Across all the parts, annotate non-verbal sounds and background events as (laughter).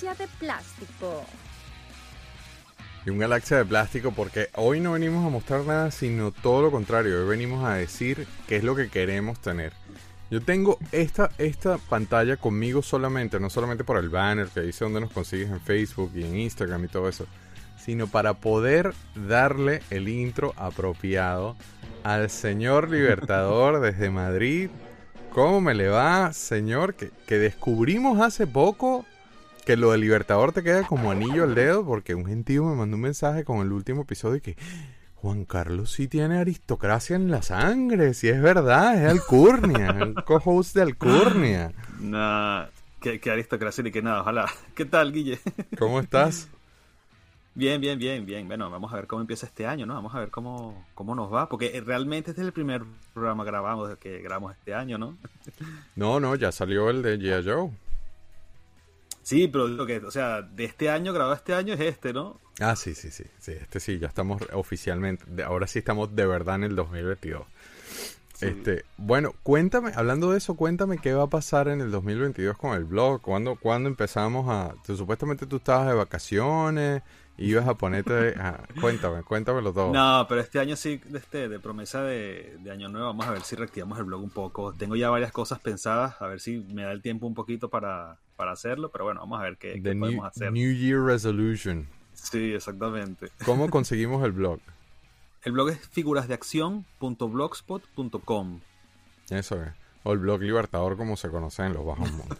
galaxia de plástico. Y un galaxia de plástico porque hoy no venimos a mostrar nada, sino todo lo contrario. Hoy venimos a decir qué es lo que queremos tener. Yo tengo esta, esta pantalla conmigo solamente, no solamente por el banner que dice dónde nos consigues en Facebook y en Instagram y todo eso, sino para poder darle el intro apropiado al señor Libertador (laughs) desde Madrid. ¿Cómo me le va, señor? Que, que descubrimos hace poco que lo del Libertador te queda como anillo al dedo porque un gentío me mandó un mensaje con el último episodio y que Juan Carlos sí tiene aristocracia en la sangre, si es verdad, es Alcurnia, (laughs) el co-host de Alcurnia. Nah, qué, aristocracia ni que nada, ojalá. ¿Qué tal, Guille? ¿Cómo estás? Bien, bien, bien, bien. Bueno, vamos a ver cómo empieza este año, ¿no? Vamos a ver cómo, cómo nos va, porque realmente este es el primer programa grabamos que grabamos este año, ¿no? No, no, ya salió el de G.I. Joe. Sí, pero lo que, o sea, de este año, grabado este año es este, ¿no? Ah, sí, sí, sí, sí, este sí, ya estamos oficialmente, ahora sí estamos de verdad en el 2022. Este, bueno, cuéntame, hablando de eso, cuéntame qué va a pasar en el 2022 con el blog, cuándo, cuándo empezamos a, supuestamente tú estabas de vacaciones, ibas a ponerte, a, cuéntame, cuéntamelo todo. No, pero este año sí, este, de promesa de, de, año nuevo, vamos a ver si reactivamos el blog un poco. Tengo ya varias cosas pensadas, a ver si me da el tiempo un poquito para, para hacerlo, pero bueno, vamos a ver qué, podemos hacer. New Year Resolution. Sí, exactamente. ¿Cómo conseguimos el blog? El blog es figurasdeacción.blogspot.com. Eso es. O el blog Libertador, como se conoce en los bajos mundos.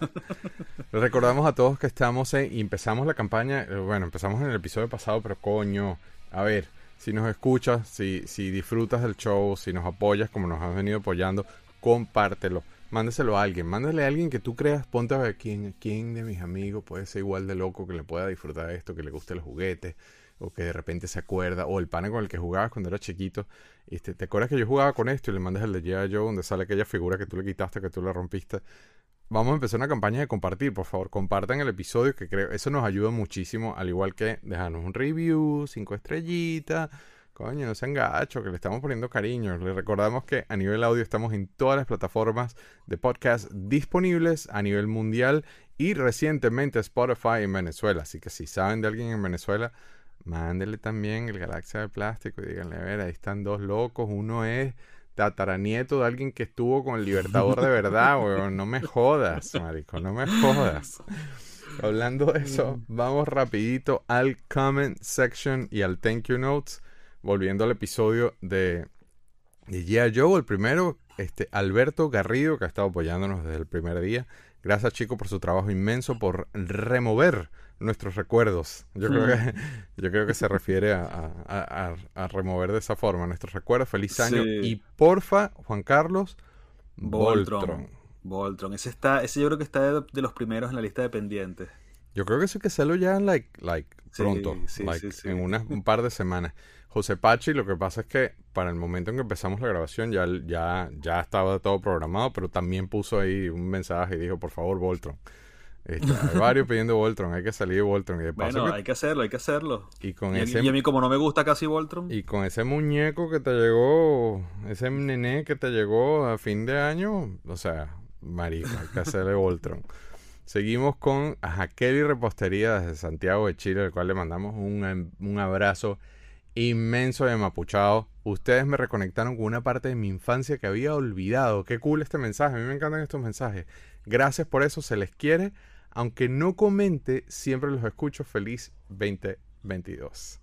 (laughs) recordamos a todos que estamos en, y empezamos la campaña. Eh, bueno, empezamos en el episodio pasado, pero coño, a ver, si nos escuchas, si, si disfrutas del show, si nos apoyas como nos has venido apoyando, compártelo mándeselo a alguien, mándale a alguien que tú creas, ponte a ver quién, quién de mis amigos puede ser igual de loco, que le pueda disfrutar de esto, que le guste los juguetes, o que de repente se acuerda, o el pana con el que jugabas cuando era chiquito, este, ¿te acuerdas que yo jugaba con esto y le mandas el de G.I. Joe donde sale aquella figura que tú le quitaste, que tú le rompiste? Vamos a empezar una campaña de compartir, por favor, compartan el episodio que creo, eso nos ayuda muchísimo, al igual que dejarnos un review, cinco estrellitas, Coño, no sean gachos, que le estamos poniendo cariño. Les recordamos que a nivel audio estamos en todas las plataformas de podcast disponibles a nivel mundial y recientemente Spotify en Venezuela. Así que si saben de alguien en Venezuela, mándenle también el Galaxia de Plástico y díganle, a ver, ahí están dos locos. Uno es tataranieto de alguien que estuvo con el Libertador de verdad, (laughs) weón. No me jodas, marico, no me jodas. Hablando de eso, mm. vamos rapidito al comment section y al thank you notes volviendo al episodio de, de G.I. Joe, el primero, este, Alberto Garrido, que ha estado apoyándonos desde el primer día. Gracias, chicos, por su trabajo inmenso, por remover nuestros recuerdos. Yo, creo, que, mm. (laughs) yo creo que se refiere a, remover de esa forma nuestros recuerdos. Feliz año. Y porfa, Juan Carlos, Voltron. Voltron. Ese, está, ese yo creo que está de, los primeros en la lista de pendientes. Yo creo que eso hay que hacerlo ya like, like, pronto, like, en unas, un par de semanas. José Pachi, lo que pasa es que para el momento en que empezamos la grabación ya, ya, ya estaba todo programado, pero también puso ahí un mensaje y dijo, por favor, Voltron. Este, hay varios pidiendo Voltron, hay que salir de Voltron. Y de bueno, hay que hacerlo, hay que hacerlo. Y, con y, ese, y a mí como no me gusta casi Voltron. Y con ese muñeco que te llegó, ese nené que te llegó a fin de año, o sea, marica, hay que hacerle Voltron. Seguimos con Jaquel y Repostería desde Santiago de Chile, al cual le mandamos un, un abrazo inmenso de Mapuchado. Ustedes me reconectaron con una parte de mi infancia que había olvidado. Qué cool este mensaje. A mí me encantan estos mensajes. Gracias por eso. Se les quiere. Aunque no comente, siempre los escucho. Feliz 2022.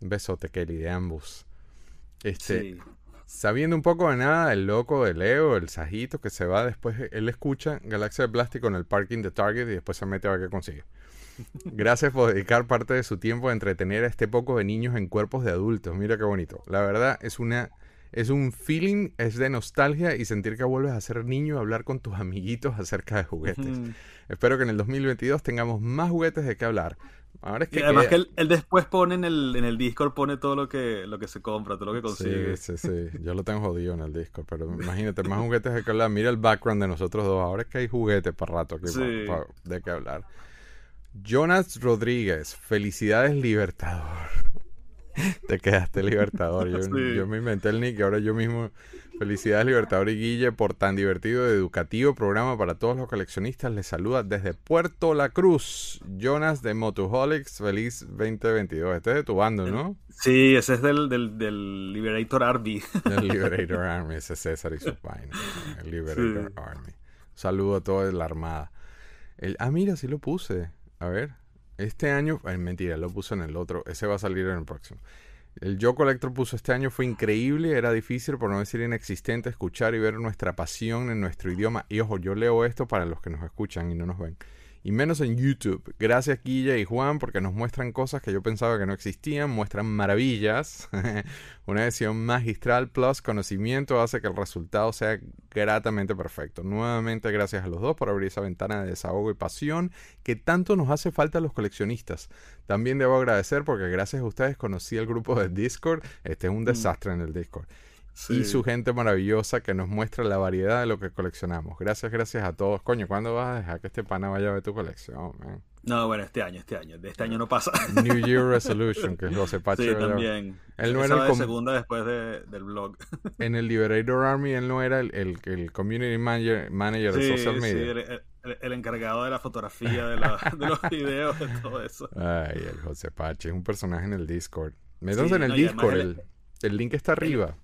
Un besote, Kelly, de ambos. Este, Sabiendo un poco de nada, el loco de Leo, el sajito que se va después, él escucha Galaxia de Plástico en el parking de Target y después se mete a ver qué consigue. Gracias por dedicar parte de su tiempo a entretener a este poco de niños en cuerpos de adultos. Mira qué bonito. La verdad es una es un feeling, es de nostalgia y sentir que vuelves a ser niño y hablar con tus amiguitos (laughs) acerca de juguetes. Espero que en el 2022 tengamos más juguetes de qué hablar. Ahora es que además que él, después pone en el, en el Discord pone todo lo que lo que se compra, todo lo que consigue. Sí, sí, sí. (laughs) Yo lo tengo jodido en el Discord, pero imagínate, más juguetes de qué hablar. Mira el background de nosotros dos. Ahora es que hay juguetes para rato aquí de qué hablar. Jonas Rodríguez, felicidades Libertador. (laughs) Te quedaste Libertador. Yo, (laughs) yo me inventé el nick y ahora yo mismo Felicidades Libertador y Guille por tan divertido y educativo programa para todos los coleccionistas. Les saluda desde Puerto La Cruz, Jonas de Motoholics. Feliz 2022. Este es de tu bando, ¿no? Sí, ese es del, del, Liberator Army. (laughs) El Liberator Army, ese es César y su vaina. El Liberator Army. Saludo a toda la armada. El, ah, mira, sí lo puse. A ver. Este año, ay, mentira, lo puse en el otro. Ese va a salir en el próximo. El Yo Collector puso este año fue increíble, era difícil, por no decir inexistente, escuchar y ver nuestra pasión en nuestro idioma. Y ojo, yo leo esto para los que nos escuchan y no nos ven y menos en YouTube. Gracias Guilla y Juan porque nos muestran cosas que yo pensaba que no existían, muestran maravillas. (laughs) Una edición magistral plus conocimiento hace que el resultado sea gratamente perfecto. Nuevamente gracias a los dos por abrir esa ventana de desahogo y pasión que tanto nos hace falta a los coleccionistas. También debo agradecer porque gracias a ustedes conocí el grupo de Discord. Este es un mm. desastre en el Discord y su gente maravillosa que nos muestra la variedad de lo que coleccionamos. Gracias, gracias a todos. Coño, ¿cuándo vas a dejar que este pana vaya a ver tu colección? No, bueno, este año, este año. De este año no pasa. (laughs) New Year (laughs) Resolution, que es José Pache. Sí, también. Él no era el segunda después del blog. (laughs) En el Liberator Army, él no era el, el, community manager, manager de social media. Sí, el, encargado de la fotografía, de, de, los videos, de todo eso. Ay, el José Pache, es un personaje en el Discord. Métanse en el Discord, el, el link está arriba.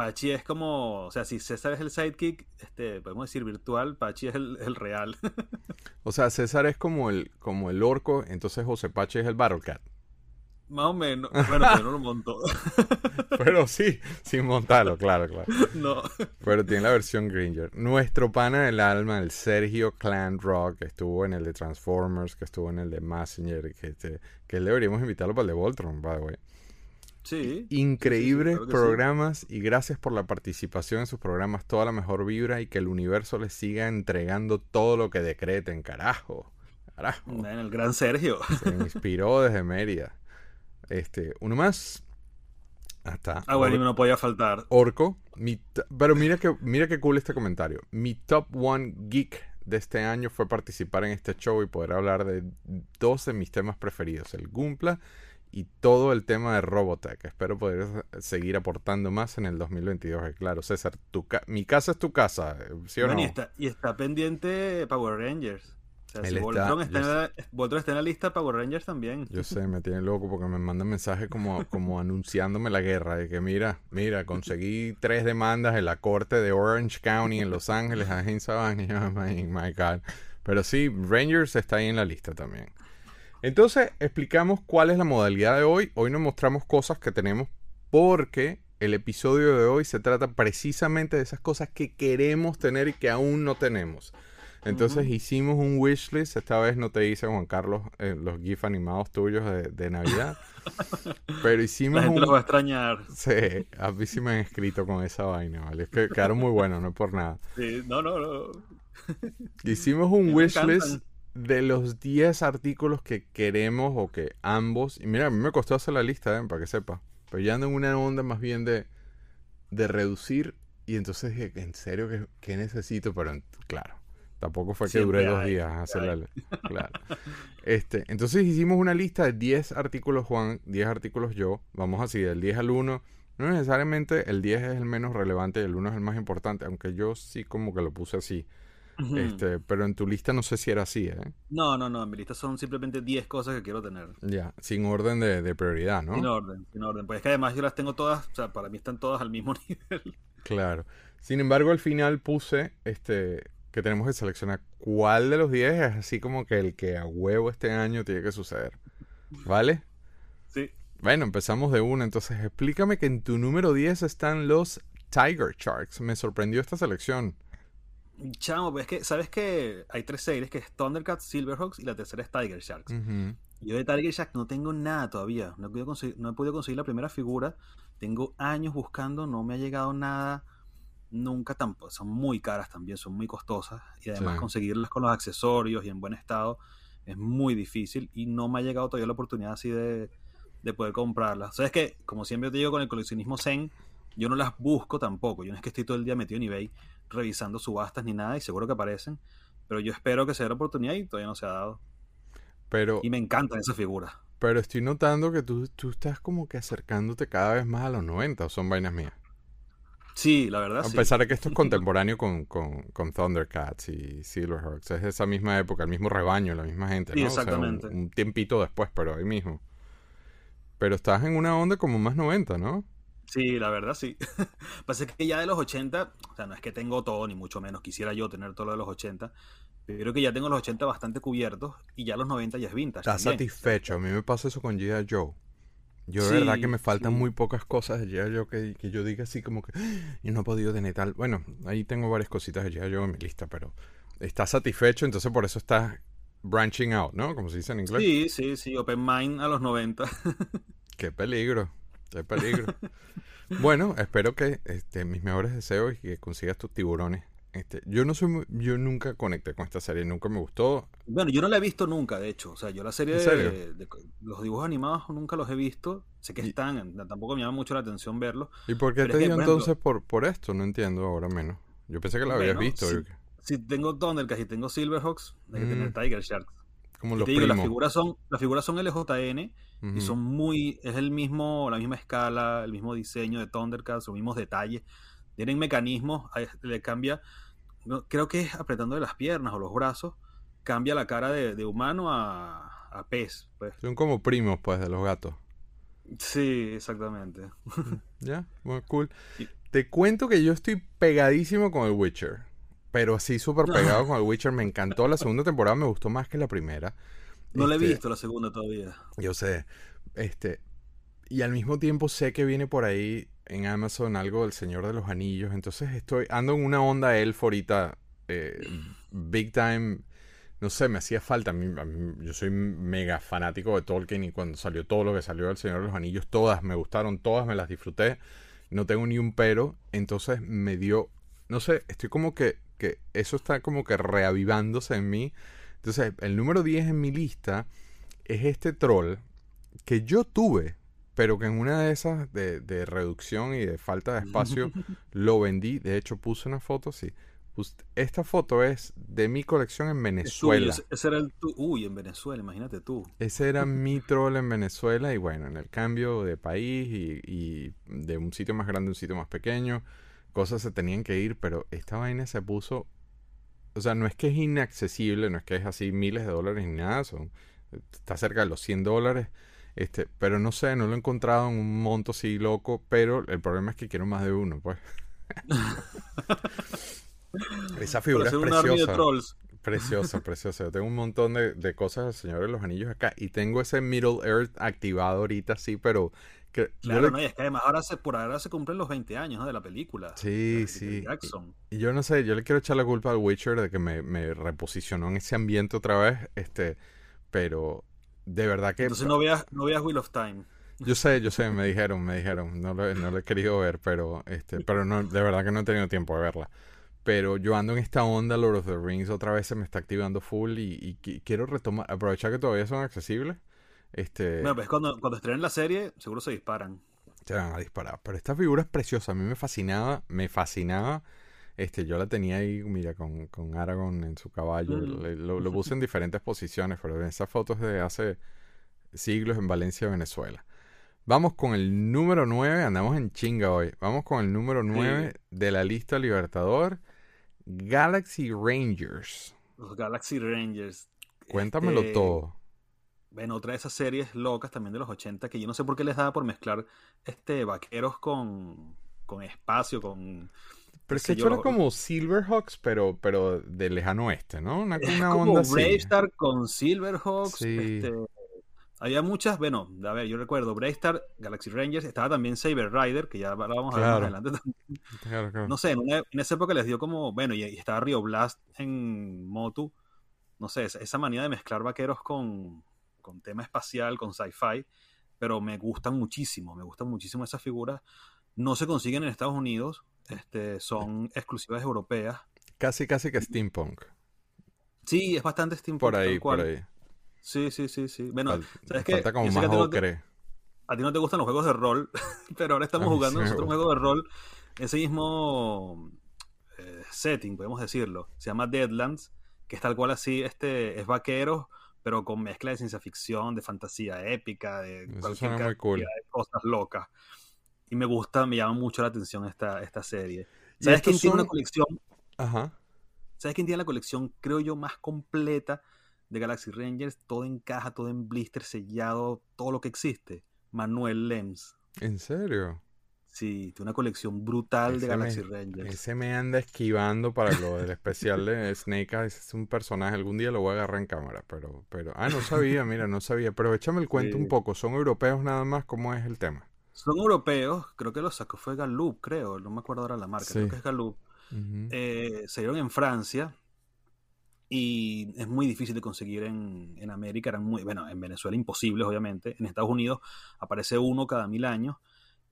Pachi es como, o sea, si César es el sidekick, este, podemos decir virtual, Pachi es el, real. (laughs) o sea, César es como el, como el orco, entonces José Pachi es el Battlecat. Más o menos. Bueno, pero no lo montó. (laughs) pero sí, sin montarlo, claro, claro. (laughs) No. Pero tiene la versión Gringer. Nuestro pana del alma, el Sergio Clan Rock, que estuvo en el de Transformers, que estuvo en el de Messenger, que, este, que deberíamos invitarlo para el de Voltron, by the way. Sí. Increíbles programas y gracias por la participación en sus programas. Toda la mejor vibra y que el universo les siga entregando todo lo que decreten. Carajo. Carajo. En el gran Sergio. Se inspiró desde Mérida. Este, uno más. Hasta. Ah, bueno, no podía faltar. Orco. pero mira que, mira cool este comentario. Mi top one geek de este año fue participar en este show y poder hablar de dos de mis temas preferidos: el Gumpla y todo el tema de Robotech. Espero poder seguir aportando más en el 2022. Claro, César, tu mi casa es tu casa, ¿sí o no? Y está, y está pendiente Power Rangers. O sea, si Voltron, está, en la, lista, Power Rangers también. Yo sé, me tiene loco porque me mandan mensajes como, (laughs) como anunciándome la guerra. De que mira, mira, conseguí tres demandas en la corte de Orange County en Los Ángeles, (laughs) a (laughs) oh my God. Pero sí, Rangers está ahí en la lista también. Entonces, explicamos cuál es la modalidad de hoy. Hoy nos mostramos cosas que tenemos porque el episodio de hoy se trata precisamente de esas cosas que queremos tener y que aún no tenemos. Entonces hicimos un wishlist. Esta vez no te hice, Juan Carlos, eh, los GIF animados tuyos de, Navidad. (laughs) pero hicimos La gente los va a extrañar. Sí, a mí sí me han escrito con esa vaina, ¿vale? Es que quedaron muy buenos, no es por nada. Sí, no, no, no. Hicimos un wishlist de los 10 artículos que queremos o que ambos, y mira, a mí me costó hacer la lista, ¿eh? para que sepa, pero ya ando en una onda más bien de, de reducir y entonces dije, ¿en serio qué, necesito? Pero claro, tampoco fue que duré dos días hacer la Claro. Este, entonces hicimos una lista de 10 artículos Juan, 10 artículos yo, vamos así, del 10 al 1. No necesariamente el 10 es el menos relevante y el 1 es el más importante, aunque yo sí como que lo puse así. Este, pero en tu lista no sé si era así, ¿eh? No, no, no. En mi lista son simplemente 10 cosas que quiero tener. Ya, sin orden de, prioridad, ¿no? Sin orden, sin orden. Pues es que además yo las tengo todas, o sea, para mí están todas al mismo (laughs) nivel. Claro. Sin embargo, al final puse este que tenemos que seleccionar cuál de los 10 es así como que el que a huevo este año tiene que suceder. ¿Vale? Sí. Bueno, empezamos de una. Entonces, explícame que en tu número 10 están los Tiger Sharks. Me sorprendió esta selección. Chamo, pues es que, ¿sabes que Hay tres series, que es Thundercats, Silverhawks y la tercera es Tiger Sharks. Yo de Tiger Sharks no tengo nada todavía. No he, podido conseguir, no he podido conseguir la primera figura. Tengo años buscando, no me ha llegado nada. Nunca tampoco. Son muy caras también, son muy costosas. Y además conseguirlas con los accesorios y en buen estado es muy difícil. Y no me ha llegado todavía la oportunidad así de, de poder comprarlas. O sea, es que, como siempre te digo con el coleccionismo Zen, yo no las busco tampoco. Yo no es que estoy todo el día metido en eBay revisando subastas ni nada y seguro que aparecen. Pero yo espero que se dé la oportunidad y todavía no se ha dado. Pero, y me encantan esas figuras. Pero estoy notando que tú, tú estás como que acercándote cada vez más a los 90, o son vainas mías. Sí, la verdad. A pesar de que esto es (laughs) contemporáneo con, con, con, Thundercats y Silverhawks. Es esa misma época, el mismo rebaño, la misma gente. ¿no? exactamente. un, tiempito después, pero ahí mismo. Pero estás en una onda como más 90, ¿no? Sí, la verdad sí. (laughs) Pasa que ya de los 80, o sea, no es que tengo todo, ni mucho menos. Quisiera yo tener todo lo de los 80. Pero creo que ya tengo los 80 bastante cubiertos y ya los 90 ya es vintage. Estás satisfecho. A mí me pasa eso con G.I. Joe. Yo de verdad que me faltan muy pocas cosas de G.I. Joe que, que, yo diga así como que ah, yo no he podido tener tal. Bueno, ahí tengo varias cositas de G.I. Joe en mi lista, pero estás satisfecho, entonces por eso estás branching out, ¿no? Como se dice en inglés. Sí, sí, sí, open mind a los 90. (laughs) qué peligro, qué peligro. (laughs) bueno, espero que este, mis mejores deseos y que consigas tus tiburones este, yo no soy yo nunca conecté con esta serie, nunca me gustó. Bueno, yo no la he visto nunca, de hecho. O sea, yo la serie de, los dibujos animados nunca los he visto. Sé que están, tampoco me llama mucho la atención verlos. ¿Y por qué te dio entonces por, por esto? No entiendo ahora menos. Yo pensé que la habías visto. Si, tengo Thundercats y tengo Silverhawks, hay que tener mm. Tiger Sharks. Como los las figuras son, las figuras son LJN y son muy, es el mismo, la misma escala, el mismo diseño de Thundercats, los mismos detalles tienen mecanismos, le cambia, creo que es apretando de las piernas o los brazos, cambia la cara de, humano a, pez. Pues. Son como primos, pues, de los gatos. Sí, exactamente. (laughs) ya, muy cool. Te cuento que yo estoy pegadísimo con el Witcher. Pero así súper pegado (laughs) con el Witcher. Me encantó. La segunda temporada me gustó más que la primera. No la he este, visto la segunda todavía. Yo sé. Este. Y al mismo tiempo sé que viene por ahí en Amazon algo del Señor de los Anillos. Entonces estoy, ando en una onda elfo ahorita, eh, big time. No sé, me hacía falta. yo soy mega fanático de Tolkien y cuando salió todo lo que salió del Señor de los Anillos, todas me gustaron, todas me las disfruté. No tengo ni un pero. Entonces me dio, no sé, estoy como que, que eso está como que reavivándose en mí. Entonces, el número 10 en mi lista es este troll que yo tuve pero que en una de esas de, reducción y de falta de espacio (laughs) lo vendí. De hecho, puse una foto, sí. Esta foto es de mi colección en Venezuela. ese era el Uy, en Venezuela, imagínate tú. Ese era (laughs) mi troll en Venezuela. Y bueno, en el cambio de país y, y, de un sitio más grande a un sitio más pequeño, cosas se tenían que ir, pero esta vaina se puso. O sea, no es que es inaccesible, no es que es así miles de dólares ni nada, son, está cerca de los 100 dólares este, pero no sé, no lo he encontrado en un monto así loco, pero el problema es que quiero más de uno, pues. (laughs) Esa figura es preciosa. Preciosa, preciosa. Yo tengo un montón de, cosas del Señor de los Anillos acá y tengo ese Middle Earth activado ahorita, sí, pero... Que claro, no, y es que además ahora se, por ahora se cumplen los 20 años de la película. Sí, sí. Y, yo no sé, yo le quiero echar la culpa al Witcher de que me, me reposicionó en ese ambiente otra vez, este, pero de verdad que... Entonces no veas, no veas Wheel of Time. Yo sé, yo sé, me (laughs) dijeron, me dijeron, no lo, no lo he querido ver, pero este, pero no, de verdad que no he tenido tiempo de verla. Pero yo ando en esta onda, Lord of the Rings, otra vez se me está activando full y, quiero retomar, aprovechar que todavía son accesibles. Este... Bueno, pues cuando, cuando estrenen la serie, seguro se disparan. Se van a disparar. Pero esta figura es preciosa, a mí me fascinaba, me fascinaba. Este, yo la tenía ahí, mira, con, con Aragorn en su caballo. Mm. lo, puse en diferentes posiciones, pero en esas fotos de hace siglos en Valencia, Venezuela. Vamos con el número 9, andamos en chinga hoy. Vamos con el número 9 de la lista Libertador, Galaxy Rangers. Los Galaxy Rangers. Cuéntamelo este, todo. Bueno, otra de esas series locas también de los 80 que yo no sé por qué les daba por mezclar este vaqueros con, con espacio, con pero es que esto era como Silverhawks, pero, pero de lejano oeste, ¿no? Una, una como onda Star con Silverhawks. Sí. Este, había muchas, bueno, a ver, yo recuerdo Star, Galaxy Rangers, estaba también Saber Rider, que ya vamos a ver más adelante también. Claro, claro. No sé, en, esa época les dio como, bueno, y, estaba Rio Blast en Motu. No sé, esa, manía de mezclar vaqueros con, con tema espacial, con sci-fi, pero me gustan muchísimo, me gustan muchísimo esas figuras. No se consiguen en Estados Unidos, este, son exclusivas europeas. Casi, casi que steampunk. Sí, es bastante steampunk. Por ahí, por ahí. Sí, sí, sí, sí. Bueno, ¿sabes Falta como más ocre. a ti no te gustan los juegos de rol, (laughs) pero ahora estamos jugando nosotros un juego de rol. Ese mismo eh, setting, podemos decirlo. Se llama Deadlands, que es tal cual así, este, es vaqueros, pero con mezcla de ciencia ficción, de fantasía épica, de cualquier cool. de cosas locas. Y me gusta, me llama mucho la atención esta, esta serie. ¿Sabes quién tiene una colección? Ajá. ¿Sabes quién tiene la colección, creo yo, más completa de Galaxy Rangers? Todo en caja, todo en blister, sellado, todo lo que existe. Manuel Lems. ¿En serio? Sí, tiene una colección brutal de Galaxy Rangers. Ese me anda esquivando para lo del especial de Snake Eyes. Es un personaje, algún día lo voy a agarrar en cámara, pero, pero, ah, no sabía, mira, no sabía. Pero échame el cuento un poco. ¿Son europeos nada más? ¿Cómo es el tema? Son europeos, creo que los sacó fue Gallup, creo, no me acuerdo ahora la marca, creo que es Gallup. Eh, se dieron en Francia y es muy difícil de conseguir en, en, América, eran muy, bueno, en Venezuela imposibles obviamente, en Estados Unidos aparece uno cada mil años,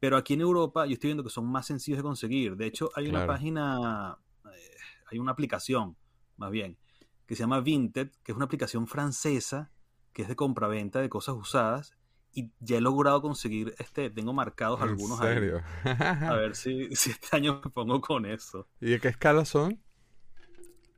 pero aquí en Europa yo estoy viendo que son más sencillos de conseguir, de hecho hay una página, eh, hay una aplicación más bien, que se llama Vinted, que es una aplicación francesa que es de compraventa de cosas usadas y ya he logrado conseguir, este, tengo marcados algunos ¿En serio? A (laughs) ver si, si, este año me pongo con eso. ¿Y de qué escala son?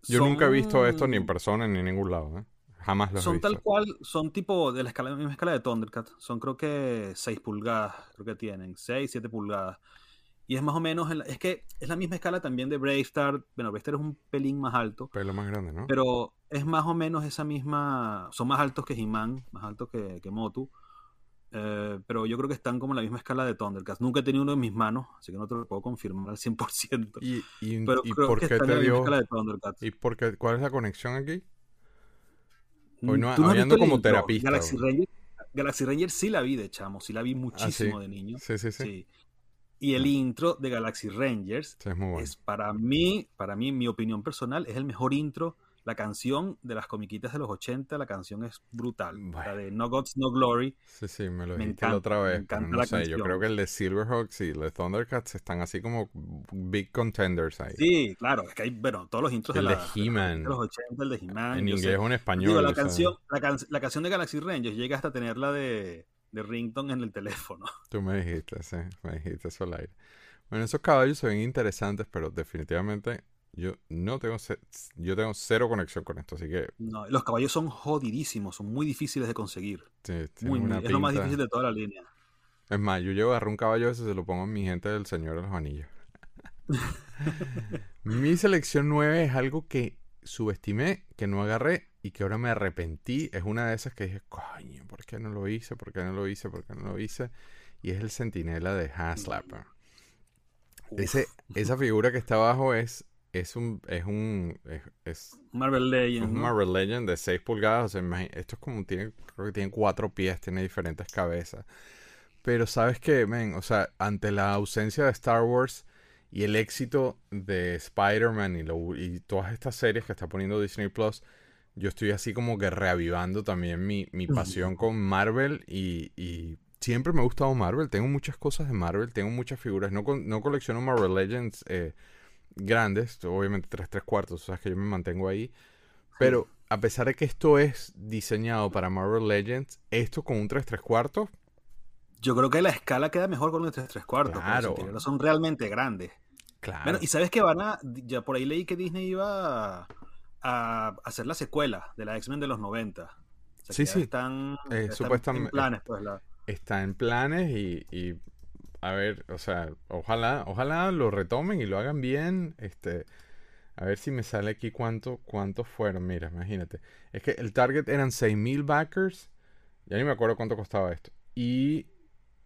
Yo nunca he visto esto ni en persona ni en ningún lado, ¿eh? Jamás los son he visto. Tal cual, son tipo de la escala, misma escala de Thundercat. Son creo que 6 pulgadas, creo que tienen. 6, 7 pulgadas. Y es más o menos, es que es la misma escala también de Brave Star. Bueno, Brave Star es un pelín más alto. Pelo más grande, ¿no? Pero es más o menos esa misma, son más altos que He-Man, más altos que, que Motu. Eh, pero yo creo que están como en la misma escala de Thundercats. Nunca he tenido uno en mis manos, así que no te lo puedo confirmar al 100%. ¿Y, y, pero ¿y por qué te dio? ¿Y por qué, cuál es la conexión aquí? Hoy no, ¿Tú no hablando como terapista. Galaxy Ranger, Galaxy Ranger sí la vi de chamo, sí la vi muchísimo ¿Ah, de niño. Sí, sí, sí, sí. Y el intro de Galaxy Rangers es, muy bueno. es para mí, para mí, en mi opinión personal, es el mejor intro la canción de las comiquitas de los 80, la canción es brutal. La de No Gods, No Glory. Sí, sí, me lo dijiste la otra vez. no sé, yo creo que el de Silverhawks y el de Thundercats están así como big contenders ahí. Sí, claro, es que hay, bueno, todos los intros el de, de He-Man. los 80, el de He-Man. En inglés o en español. Digo, la, canción, la, can la, canción de Galaxy Rangers llega hasta tenerla de, de ringtone en el teléfono. (laughs) Tú me dijiste, sí, me dijiste eso al aire. Bueno, esos caballos se ven interesantes, pero definitivamente yo no tengo yo tengo cero conexión con esto, así que no, los caballos son jodidísimos, son muy difíciles de conseguir. Sí, muy, muy, es lo más difícil de toda la línea. Es más, yo llevo a agarrar un caballo ese se lo pongo en mi gente del Señor de los Anillos. (laughs) mi selección 9 es algo que subestimé, que no agarré y que ahora me arrepentí. Es una de esas que dije, coño, ¿por qué no lo hice? ¿Por qué no lo hice? ¿Por qué no lo hice? Y es el centinela de Haslapper. Ese, esa figura que está abajo es es un es un es, Marvel Legend un Marvel Legend de 6 pulgadas o sea, esto es como tiene creo que tiene cuatro pies tiene diferentes cabezas. Pero sabes que men o sea ante la ausencia de Star Wars y el éxito de Spider-Man y, y todas estas series que está poniendo Disney Plus yo estoy así como que reavivando también mi, mi pasión con Marvel y, y siempre me ha gustado Marvel. Tengo muchas cosas de Marvel tengo muchas figuras. No, no colecciono Marvel Legends eh, grandes, obviamente 3 3 cuartos, o sea que yo me mantengo ahí. Pero a pesar de que esto es diseñado para Marvel Legends, esto con un 3 3 cuartos. Yo creo que la escala queda mejor con un 3 3 cuartos. Claro. son realmente grandes. Claro. Bueno, y sabes que van a. Ya por ahí leí que Disney iba a, hacer la secuela de la X-Men de los 90. O sea, sí, sí. Están, eh, están en planes, pues. La... Está en planes y, y a ver, o sea, ojalá, ojalá lo retomen y lo hagan bien. Este, a ver si me sale aquí cuánto, cuántos fueron. Mira, imagínate. Es que el target eran 6.000 backers. Ya ni me acuerdo cuánto costaba esto. Y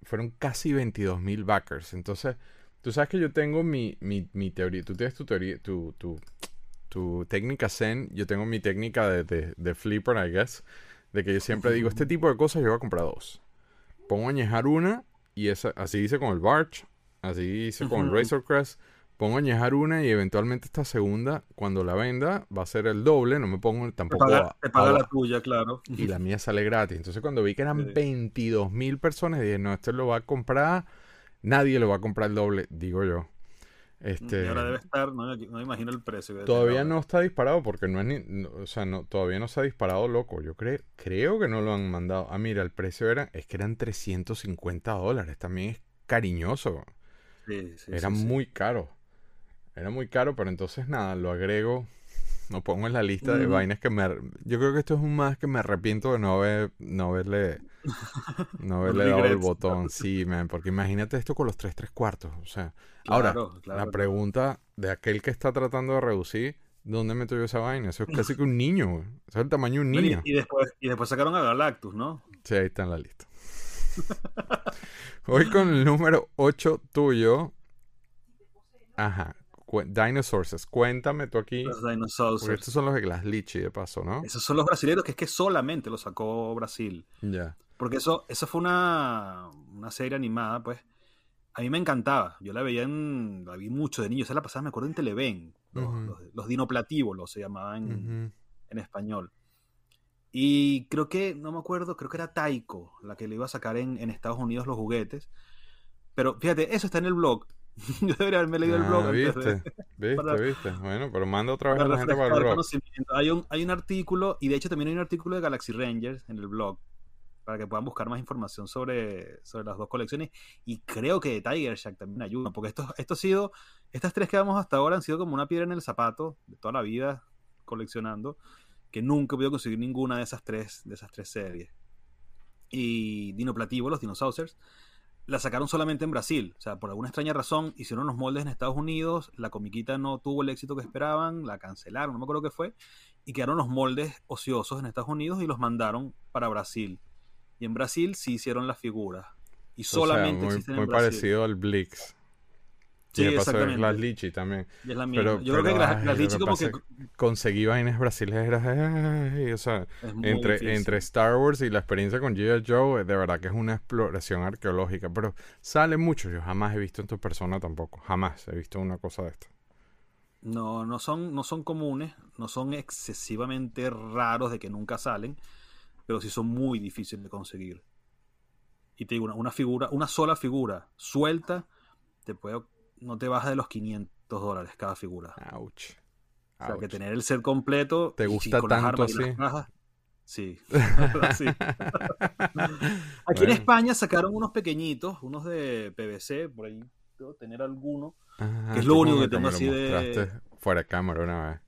fueron casi 22.000 backers. Entonces, tú sabes que yo tengo mi, mi, mi teoría. Tú tienes tu teoría, tu, tu, tu técnica Zen. Yo tengo mi técnica de, de, de flipper, I guess. De que yo siempre digo, este (laughs) tipo de cosas yo voy a comprar dos. Pongo a añejar una y esa, así hice con el Barch, así hice con el Razor Crest. Pongo a añejar una y eventualmente esta segunda, cuando la venda, va a ser el doble. No me pongo tampoco. Te paga, la tuya, claro. Y la mía sale gratis. Entonces, cuando vi que eran 22 mil personas, dije, no, este lo va a comprar. Nadie lo va a comprar el doble, digo yo. Este, y ahora debe estar, no, me imagino el precio. Todavía no está disparado porque no es ni, o sea, no, todavía no se ha disparado loco. Yo creo, creo que no lo han mandado. Ah, mira, el precio era, es que eran 350 dólares. También es cariñoso. Sí, sí, era muy caro. Era muy caro, pero entonces nada, lo agrego. no pongo en la lista de vainas que me... Yo creo que esto es un más que me arrepiento de no, haber, no haberle, no haberle dado el botón. Sí, man, porque imagínate esto con los tres tres cuartos. O sea, ahora, la pregunta de aquel que está tratando de reducir, ¿dónde meto yo esa vaina? Eso es casi que un niño, Eso es el tamaño de un niño. Y, después, y después sacaron a Galactus, ¿no? Sí, ahí está en la lista. Hoy con el número 8 tuyo. Ajá. Dinosaurs, cuéntame tú aquí. Los dinosaurs. Porque estos son los de Glaslichi, de paso, ¿no? Esos son los brasileños que es que solamente los sacó Brasil. Ya. Porque eso, eso fue una, una serie animada, pues. A mí me encantaba. Yo la veía en. La vi mucho de niño. Se la pasaba, me acuerdo en Televen. Los, los, dinoplatívolos se llamaban en español. Y creo que, no me acuerdo, creo que era Taiko la que le iba a sacar en, en Estados Unidos los juguetes. Pero fíjate, eso está en el blog. (laughs) Yo debería haberme leído el ah, blog. Viste, (laughs) viste, viste. Bueno, pero manda otra vez a la gente para el blog. Hay un, hay un artículo, y de hecho también hay un artículo de Galaxy Rangers en el blog, para que puedan buscar más información sobre, sobre las dos colecciones. Y creo que Tiger Shack también ayuda, porque esto, esto ha sido, estas tres que vamos hasta ahora han sido como una piedra en el zapato de toda la vida coleccionando que nunca he podido conseguir ninguna de esas tres, de esas tres series. Y Dinoplativo, los Dinosaurs, la sacaron solamente en Brasil. O sea, por alguna extraña razón, hicieron los moldes en Estados Unidos, la comiquita no tuvo el éxito que esperaban, la cancelaron, no me acuerdo qué fue, y quedaron los moldes ociosos en Estados Unidos y los mandaron para Brasil. Y en Brasil sí hicieron las figuras. Y solamente existen muy parecido al Blix. Sí, y exactamente. Las Lichi también. Y es la Pero, Yo creo que las, Lichi como que... Conseguí vainas brasileñas, o sea, entre, entre Star Wars y la experiencia con G.I. Joe, de verdad que es una exploración arqueológica, pero sale mucho, yo jamás he visto en tu persona tampoco, jamás he visto una cosa de esto. No, no son, no son comunes, no son excesivamente raros de que nunca salen, pero sí son muy difíciles de conseguir. Y te digo, una, una figura, una sola figura suelta, te puede no te baja de los 500 dólares cada figura. Ouch. O sea, que tener el set completo. ¿Te gusta tanto así? (laughs) (laughs) sí. Aquí en España sacaron unos pequeñitos, unos de PVC, por ahí debo tener alguno. que es lo único que tengo así de. Fuera de cámara una vez.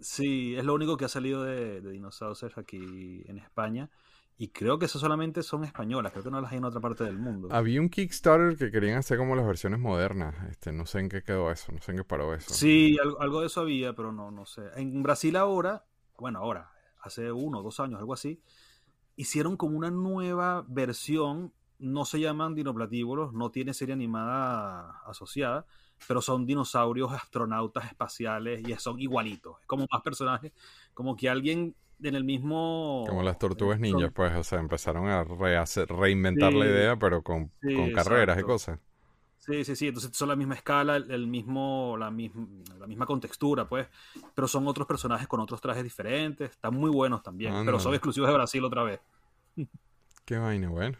Sí, es lo único que ha salido de, de Dinosaurs aquí en España. Y creo que eso solamente son españolas, creo que no las hay en otra parte del mundo. Había un Kickstarter que querían hacer como las versiones modernas. Este, no sé en qué quedó eso, no sé en qué paró eso. Sí, algo, de eso había, pero no, no sé. En Brasil ahora, bueno, ahora, hace uno o dos años, algo así, hicieron como una nueva versión. No se llaman dinoplatívolos, no tiene serie animada asociada, pero son dinosaurios astronautas espaciales y son igualitos. Es como más personajes, como que alguien en el mismo... Como las tortugas ninjas, pues, o sea, empezaron a rehacer, reinventar la idea, pero con, carreras y cosas. Sí, sí, sí, entonces son la misma escala, el mismo, la, misma, la misma contextura, pues, pero son otros personajes con otros trajes diferentes, están muy buenos también, pero son exclusivos de Brasil otra vez. Qué vaina, bueno.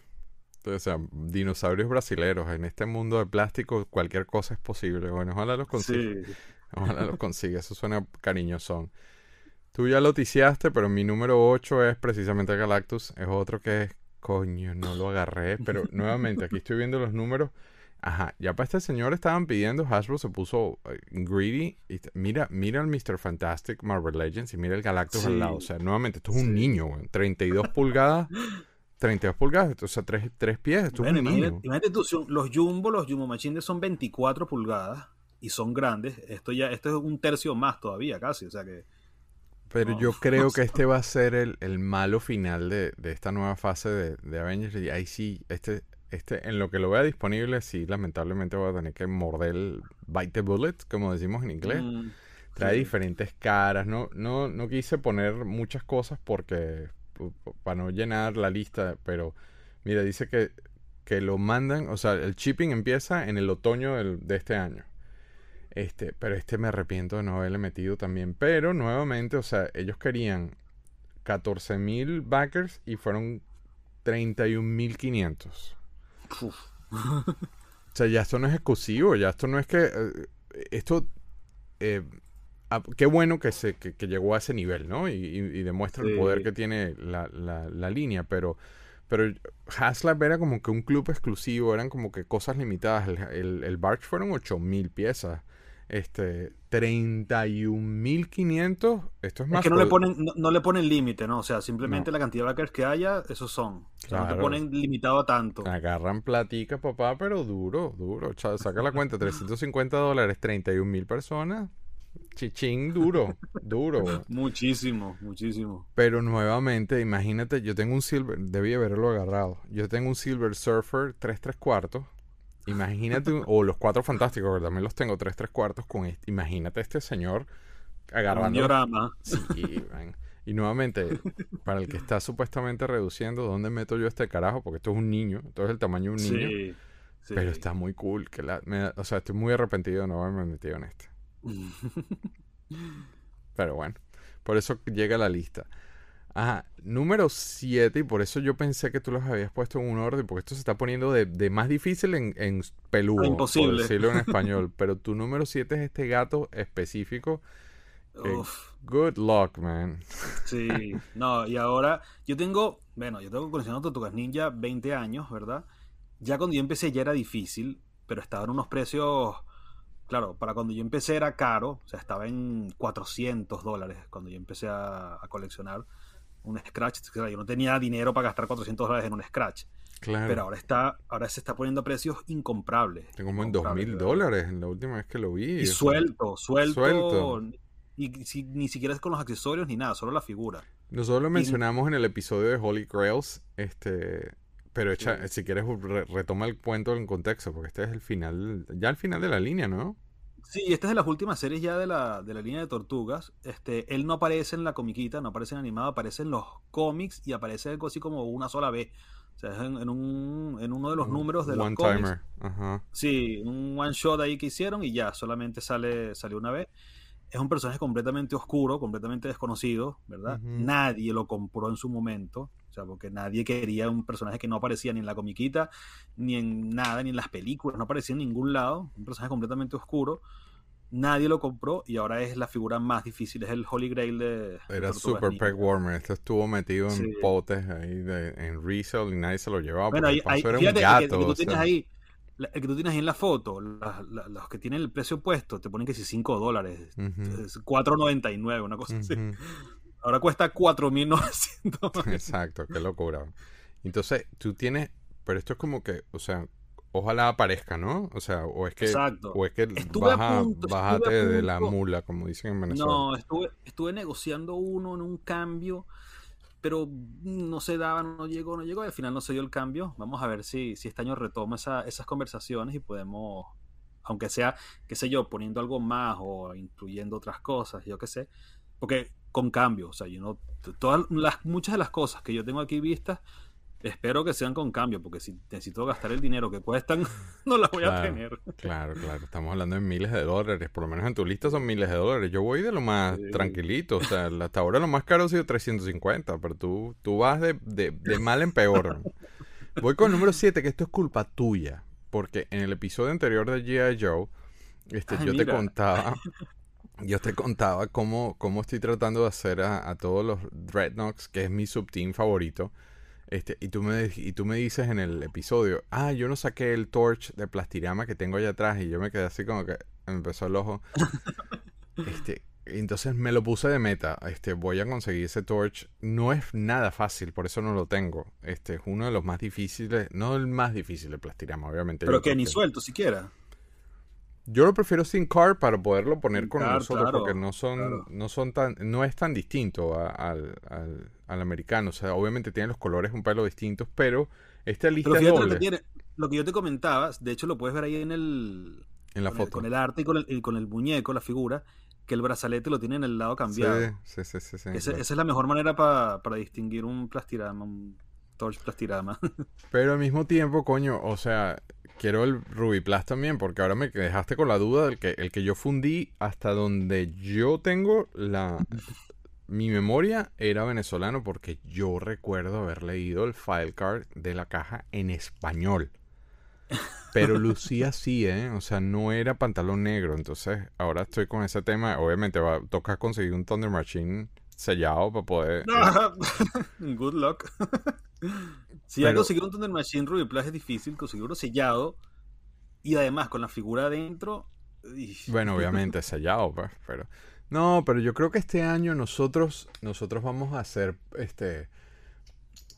O sea, dinosaurios brasileros, en este mundo de plástico cualquier cosa es posible. Bueno, ojalá los consiga. Ojalá los consiga, eso suena cariñosón. Tú ya lo ticiaste, pero mi número 8 es precisamente Galactus. Es otro que es, coño, no lo agarré. Pero nuevamente, aquí estoy viendo los números. Ajá, ya para este señor estaban pidiendo, Hasbro se puso eh, greedy. Y mira, mira el Mr. Fantastic Marvel Legends y mira el Galactus al lado. O sea, nuevamente, esto es un niño, güey. 32 pulgadas. (laughs) 32 pulgadas, o sea, 3, pies. Esto es un niño. Imagínate tú, los Jumbo, los Jumbo Machines son 24 pulgadas y son grandes. Esto ya, esto es un tercio más todavía, casi. O sea que pero yo (laughs) creo que este va a ser el, malo final de, esta nueva fase de, Avengers. Y ahí sí, este, este, en lo que lo vea disponible, sí, lamentablemente voy a tener que morder el bite the bullet, como decimos en inglés. Mm, Trae diferentes caras. No, no, no quise poner muchas cosas porque para no llenar la lista, pero mira, dice que, que lo mandan, o sea, el shipping empieza en el otoño de este año. Este, pero este me arrepiento de no haberle metido también. Pero nuevamente, o sea, ellos querían 14.000 backers y fueron 31.500. o sea, ya esto no es exclusivo, ya esto no es que... Eh, esto... Eh, qué bueno que, se, que, llegó a ese nivel, ¿no? Y, demuestra el poder que tiene la, la, línea, pero... Pero Haslab era como que un club exclusivo, eran como que cosas limitadas. El, el, el Barch fueron 8000 piezas. este, 31.500. Esto es más. Es que no le ponen, no, le ponen límite, ¿no? O sea, simplemente la cantidad de backers que haya, esos son. no te ponen limitado a tanto. Agarran platica, papá, pero duro, duro. saca la cuenta, 350 dólares, 31.000 personas. Chichín duro, duro. muchísimo, muchísimo. Pero nuevamente, imagínate, yo tengo un Silver, debí haberlo agarrado. Yo tengo un Silver Surfer 3 3 cuartos Imagínate, o los cuatro fantásticos, que también los tengo tres, tres cuartos con este. Imagínate este señor agarrando. Un sí, Y nuevamente, para el que está supuestamente reduciendo, ¿dónde meto yo este carajo? Porque esto es un niño, esto es el tamaño de un niño. Sí, Pero está muy cool. Que la, o sea, estoy muy arrepentido de no haberme metido en este. (laughs) Pero bueno, por eso llega la lista. Ajá, número 7, y por eso yo pensé que tú los habías puesto en un orden, porque esto se está poniendo de, más difícil en, en peludo, Imposible. por decirlo en (laughs) español. pero tu número 7 es este gato específico. good luck, man. Sí, no, y ahora yo tengo, bueno, yo tengo coleccionando Tortugas Ninja 20 años, ¿verdad? Ya cuando yo empecé ya era difícil, pero estaban unos precios claro, para cuando yo empecé era caro, o sea, estaba en 400 dólares cuando yo empecé a coleccionar un Scratch. Yo no tenía dinero para gastar 400 dólares en un Scratch. Claro. Pero ahora está, ahora se está poniendo a precios incomprables. Tengo como en 2 mil dólares en la última vez que lo vi. Y suelto, suelto, Y ni siquiera es con los accesorios ni nada, solo la figura. Nosotros lo mencionamos en el episodio de Holy Grails, este, pero echa, si quieres retoma el cuento en contexto, porque este es el final, ya el final de la línea, ¿no? Sí, esta es de las últimas series ya de la, de la línea de tortugas. Este, él no aparece en la comiquita, no aparece en animado, aparece en los cómics y aparece algo así como una sola vez. O sea, es en, un, en uno de los números de los cómics. Timer. Ajá. Sí, un one shot ahí que hicieron y ya, solamente sale, salió una vez. Es un personaje completamente oscuro, completamente desconocido, ¿verdad? Nadie lo compró en su momento porque nadie quería un personaje que no aparecía ni en la comiquita, ni en nada, ni en las películas, no aparecía en ningún lado, un personaje completamente oscuro. Nadie lo compró y ahora es la figura más difícil, es el Holy Grail de. Era super peg warmer, esto estuvo metido en potes ahí de, en resale y nadie se lo llevaba. Bueno, ahí, era un gato. El que, tú tienes ahí, el que tú tienes ahí en la foto, los que tienen el precio puesto, te ponen que si 5 dólares, 4.99, una cosa así. Ahora cuesta 4.900. Exacto, qué locura. Entonces, tú tienes, pero esto es como que, o sea, ojalá aparezca, ¿no? O sea, o es que, o es que baja, bájate de la mula, como dicen en Venezuela. No, estuve, estuve negociando uno en un cambio, pero no se daba, no llegó, no llegó, y al final no se dio el cambio. Vamos a ver si, si este año retoma esas conversaciones y podemos, aunque sea, qué sé yo, poniendo algo más o incluyendo otras cosas, yo qué sé. Porque con cambio. O sea, yo no. Todas las, muchas de las cosas que yo tengo aquí vistas, espero que sean con cambio, porque si necesito gastar el dinero que cuestan, (laughs) no las voy a tener. Claro, claro. Estamos hablando de miles de dólares. Por lo menos en tu lista son miles de dólares. Yo voy de lo más tranquilito. O sea, hasta ahora lo más caro ha sido 350, pero tú, tú vas de, de, mal en peor. Voy con el número 7, que esto es culpa tuya. Porque en el episodio anterior de G.I. Joe, este, yo te contaba (laughs) yo te contaba cómo, cómo estoy tratando de hacer a, todos los Dreadnoks, que es mi subteam favorito. Este, y, tú me, y tú me dices en el episodio, ah, yo no saqué el torch de plastirama que tengo allá atrás. Y yo me quedé así como que me empezó el ojo. (laughs) este, entonces me lo puse de meta. Este, voy a conseguir ese torch. No es nada fácil, por eso no lo tengo. Este es uno de los más difíciles, no el más difícil de plastirama, obviamente. Pero que ni suelto siquiera. Yo lo prefiero sin car para poderlo poner con nosotros porque no son, no son tan, no es tan distinto al, al, americano. O sea, obviamente tiene los colores un pelo distintos, pero esta lista es doble. Lo, que yo te comentaba, de hecho lo puedes ver ahí en el en la foto. con el arte y con el, con el muñeco, la figura, que el brazalete lo tiene en el lado cambiado. Sí, sí, sí, sí, esa es la mejor manera para distinguir un plastirama, un torch plastirama. (laughs) Pero al mismo tiempo, coño, o sea, quiero el Plus también, porque ahora me dejaste con la duda del que el que yo fundí hasta donde yo tengo la mi memoria era venezolano porque yo recuerdo haber leído el file card de la caja en español. Pero (laughs) lucía así, ¿eh? O sea, no era pantalón negro. Entonces, ahora estoy con ese tema. Obviamente, va a tocar conseguir un Thunder Machine sellado para poder. (laughs) Good luck. (laughs) Si ya conseguir un Machine Ruby Plus es difícil, conseguir uno sellado y además con la figura adentro Bueno, obviamente (laughs) sellado, pues, pero... No, pero yo creo que este año nosotros, nosotros vamos a hacer, este...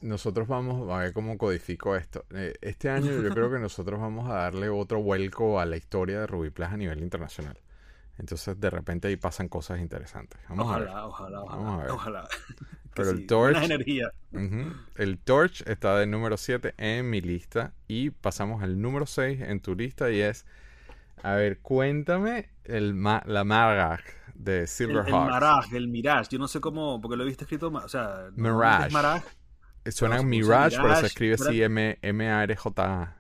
Nosotros vamos, a ver cómo codifico esto. Eh, este año yo creo que nosotros vamos a darle otro vuelco a la historia de Ruby Plus a nivel internacional. Entonces de repente ahí pasan cosas interesantes. Vamos ojalá, a ver. ojalá, ojalá, Vamos a ver. ojalá. (laughs) Pero Que el sí, Torch- energía. Ujú. El Torch está de número 7 en mi lista. Y pasamos al número 6 en tu lista. Y es. A ver, cuéntame el ma- la Marag de El, el Silverhawks. Maraj, el Mirage, yo no sé cómo, porque lo he visto escrito, o sea, Mirage. es Maraj, Suena se pronuncia Mirage, pero se escribe así M- M-A-R-J-A.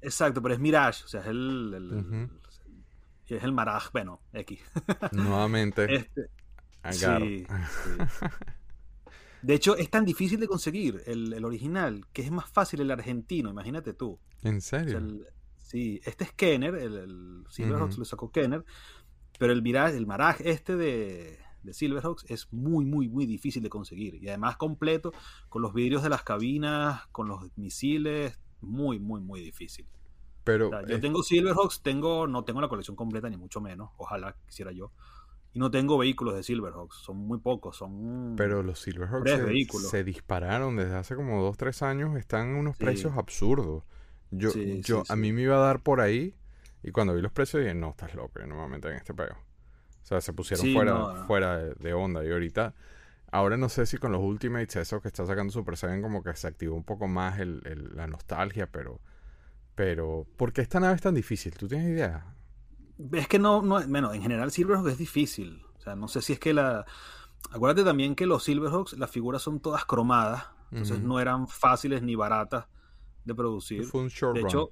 exacto, pero es Mirage, o sea, es el, el- Ujú. es el Maraj, bueno, X. (laughs) Nuevamente, Este, sí, sí. (laughs) De hecho, es tan difícil de conseguir el, el original, que es más fácil el argentino, imagínate tú. ¿En O sea, serio? el- sí, este es Kenner, el, el Silverhawks Ujú. lo sacó Kenner, pero el Mirage, el Maraj este de, de Silverhawks es muy, muy, muy difícil de conseguir. Y además completo, con los vidrios de las cabinas, con los misiles, muy, muy, muy difícil. Pero, O sea, yo eh, tengo Silverhawks, tengo, no tengo la colección completa, ni mucho menos, ojalá quisiera yo. Y no tengo vehículos de Silverhawks, son muy pocos, son... pero los Silverhawks se, dispararon desde hace como 2-3 años. Están en unos Sí. precios absurdos. Yo, Sí, yo, sí, a mí me iba a dar por ahí. Y cuando vi los precios dije, no, estás loco, yo no me voy a meter en este peo. O sea, se pusieron fuera, no. fuera de, de onda. Y ahorita, ahora no sé si con los Ultimates, eso que está sacando Super Saiyan, como que se activó un poco más el, el- la nostalgia, pero. Pero, ¿por qué esta nave es tan difícil? ¿Tú tienes idea? Es que no, no, bueno, en general Silverhawks es difícil. O sea, no sé si es que la... Acuérdate también que los Silverhawks, las figuras son todas cromadas, entonces no eran fáciles ni baratas de producir. Fue un short De run. hecho,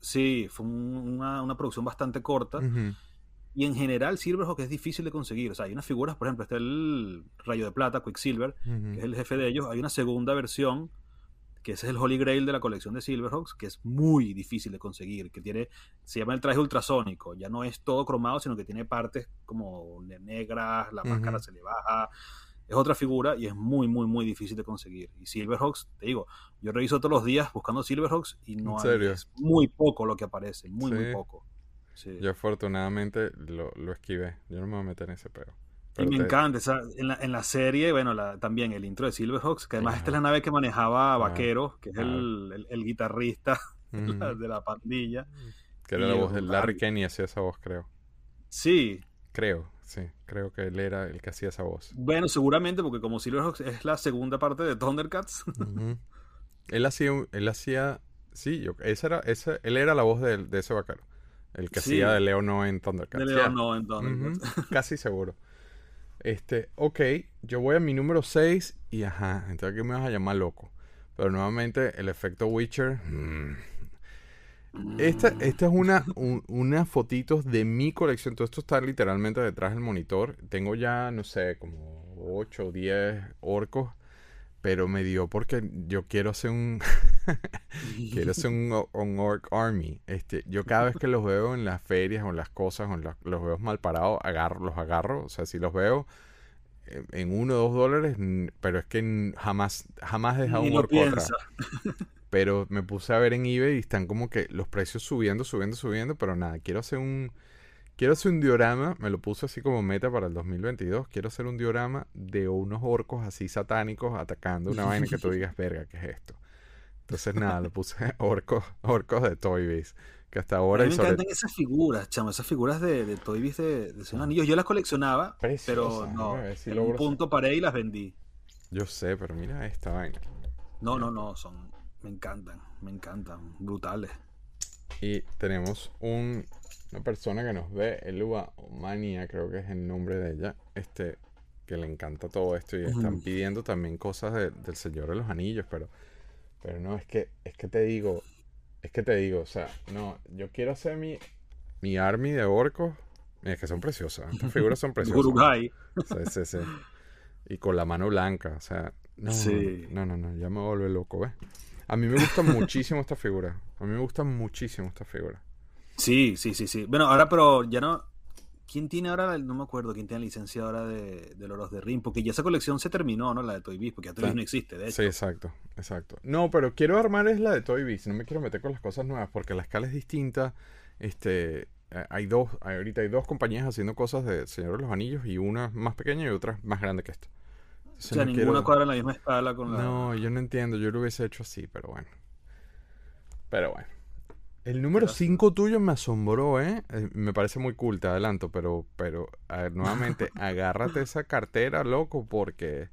sí, fue un- una, una producción bastante corta. Y en general Silverhawk es difícil de conseguir. O sea, hay unas figuras, por ejemplo, está el Rayo de Plata, Quicksilver, Ujú. que es el jefe de ellos. Hay una segunda versión, que ese es el Holy Grail de la colección de Silverhawks, que es muy difícil de conseguir, que tiene, se llama el traje ultrasónico. Ya no es todo cromado, sino que tiene partes como ne- negras, la máscara se le baja. Es otra figura y es muy, muy, muy difícil de conseguir. Y Silverhawks, te digo, yo reviso todos los días buscando Silverhawks y no ¿En hay, es muy poco lo que aparece, muy, Sí. muy poco. Sí. Yo afortunadamente lo, lo esquivé. Yo no me voy a meter en ese peo. Y me encanta, esa- en, la, en la serie, bueno, la- también el intro de Silverhawks, que además esta es la nave que manejaba Claro, Vaquero, que es claro. el, el- el guitarrista (laughs) de la- Ujú. de la pandilla. Que era la voz de Larry. Kenny hacía esa voz, creo. Sí, Creo, sí. Creo que él era el que hacía esa voz. bueno, seguramente, porque como Silverhawks es la segunda parte de Thundercats. (laughs) Él hacía, él hacía, sí, yo, esa era, esa, él era la voz de, de ese vaquero. El que Sí. hacía de Leo No en Thundercats. de Ya. León no en Thundercats. Ujú, (laughs) Casi seguro. Este, ok, yo voy a mi número 6 y ajá, entonces aquí me vas a llamar loco. Pero nuevamente el efecto Witcher. mm. Esta, esta es una, un- unas fotitos de mi colección. Todo esto está literalmente detrás del monitor. Tengo ya, no sé, como 8 o 10 orcos. Pero me dio porque yo quiero hacer un, (laughs) quiero hacer un, un orc army. Este, yo cada vez que los veo en las ferias o en las cosas o en la- los veo mal parados, agarro, los agarro. O sea, si los veo eh, en uno o dos dólares, pero es que jamás, jamás he dejado Ni un atrás. piensa. (laughs) Pero me puse a ver en eBay y están como que los precios subiendo, subiendo, subiendo. Pero nada, quiero hacer un. Quiero hacer un diorama. Me lo puse así como meta para el 2022. Quiero hacer un diorama de unos orcos así satánicos atacando una vaina que tú (laughs) digas, verga, ¿qué es esto? Entonces nada, le puse (laughs) orcos, orcos de Toy Biz. Que hasta A ahora mí y me sobre encantan esas figuras, chamo, esas figuras de, de Toy Biz de, de Señor Anillos. Yo las coleccionaba, pero no, a ver si en logro un punto paré y las vendí. Yo sé, pero mira esta vaina. No, no, no, son, me encantan, me encantan, brutales. Y tenemos un, una persona que nos ve, Elua Mania, creo que es el nombre de ella, este, que le encanta todo esto y están pidiendo también cosas de- del Señor de los Anillos, pero, pero no, es que, es que te digo, es que te digo, o sea, no, yo quiero hacer mi, mi army de orcos, es que son preciosas, estas figuras son (laughs) preciosas. Gurugai. Sí, sí, sí. Y con la mano blanca, o sea, no, Sí. no, no, no, ya me vuelve loco, ¿ves? A mí me gustan muchísimo estas figuras. A mí me gustan muchísimo estas figuras. Sí, sí, sí, sí. Bueno, ahora, pero ya no. ¿Quién tiene ahora? No me acuerdo quién tiene la licencia ahora de, de Loros de Ring, porque ya esa colección se terminó, ¿no? La de Toy Biz, porque ya Toy Biz no existe, de hecho. Sí, exacto, exacto. No, pero quiero armar es la de Toy Biz. No me quiero meter con las cosas nuevas porque la escala es distinta. Este, eh, hay dos, ahorita hay dos compañías haciendo cosas de Señor de los Anillos y una más pequeña y otra más grande que esta. o sea, ninguna cuadra en la misma escala con la... No, yo no entiendo, yo lo hubiese hecho así, pero bueno. Pero bueno. El número 5 tuyo me asombró, ¿eh? ¿eh? Me parece muy cool, te adelanto, pero, pero nuevamente, (laughs) agárrate esa cartera, loco, porque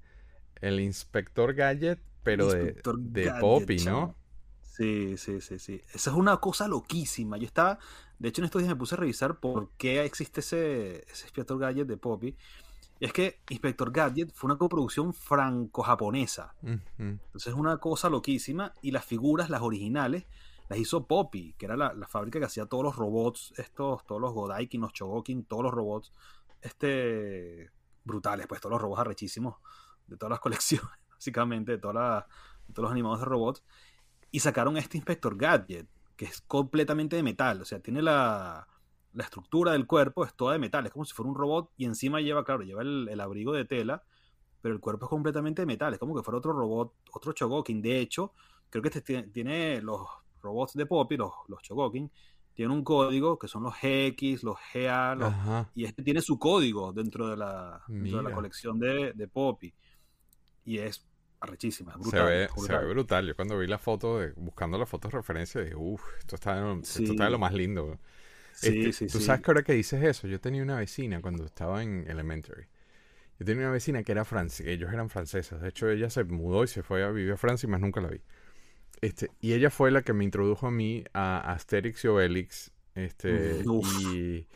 el inspector Gadget, pero de, de Poppy, ¿no? Sí, sí, sí, sí. Esa es una cosa loquísima. Yo estaba, de hecho en estos días me puse a revisar por qué existe ese, ese Inspector Gadget de Poppy. Y es que Inspector Gadget fue una coproducción franco-japonesa. Entonces es una cosa loquísima. Y las figuras, las originales, las hizo Poppy, que era la, fábrica que hacía todos los robots, estos, todos los Godaikin, los Chogokin, todos los robots, este, brutales, pues todos los robots arrechísimos de todas las (laughs) colecciones, básicamente, de, todas todos los animados de robots. Y sacaron este Inspector Gadget, que es completamente de metal, o sea, tiene la, la estructura del cuerpo, es toda de metal, es como si fuera un robot y encima lleva, claro, lleva el abrigo de tela, pero el cuerpo es completamente de metal, es como que fuera otro robot, otro Chogokin. De hecho, creo que este tiene los robots de Poppy, los, los Chogokin, tienen un código que son los GX, los GA, y este tiene su código dentro de la, de la colección de, de, Poppy. Y es arrechísima, es brutal, se, ve, brutal. se ve brutal. Yo cuando vi la foto, de, buscando las fotos de referencia, dije, uff, esto está, esto está de lo más lindo. Sí, este, sí, Tú sabes que ahora que dices eso, yo tenía una vecina cuando estaba en Elementary. Yo tenía una vecina que era francesa, ellos eran franceses. De hecho, ella se mudó y se fue a vivir a Francia y más nunca la vi. Este, y ella fue la que me introdujo a mí a Asterix y Obelix. Este, y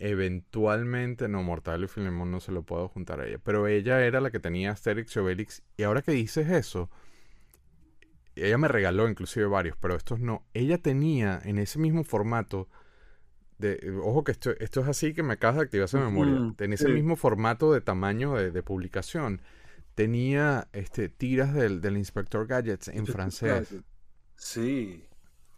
eventualmente, no, Mortal y Filemón no se lo puedo juntar a ella. Pero ella era la que tenía Asterix y Obelix. Y ahora que dices eso, ella me regaló inclusive varios, pero estos no. Ella tenía en ese mismo formato. De, ojo que esto, esto es así que me acaba de activar esa memoria. En ese mismo formato de tamaño de, de publicación tenía este, tiras del, del Inspector Gadgets en francés. Sí.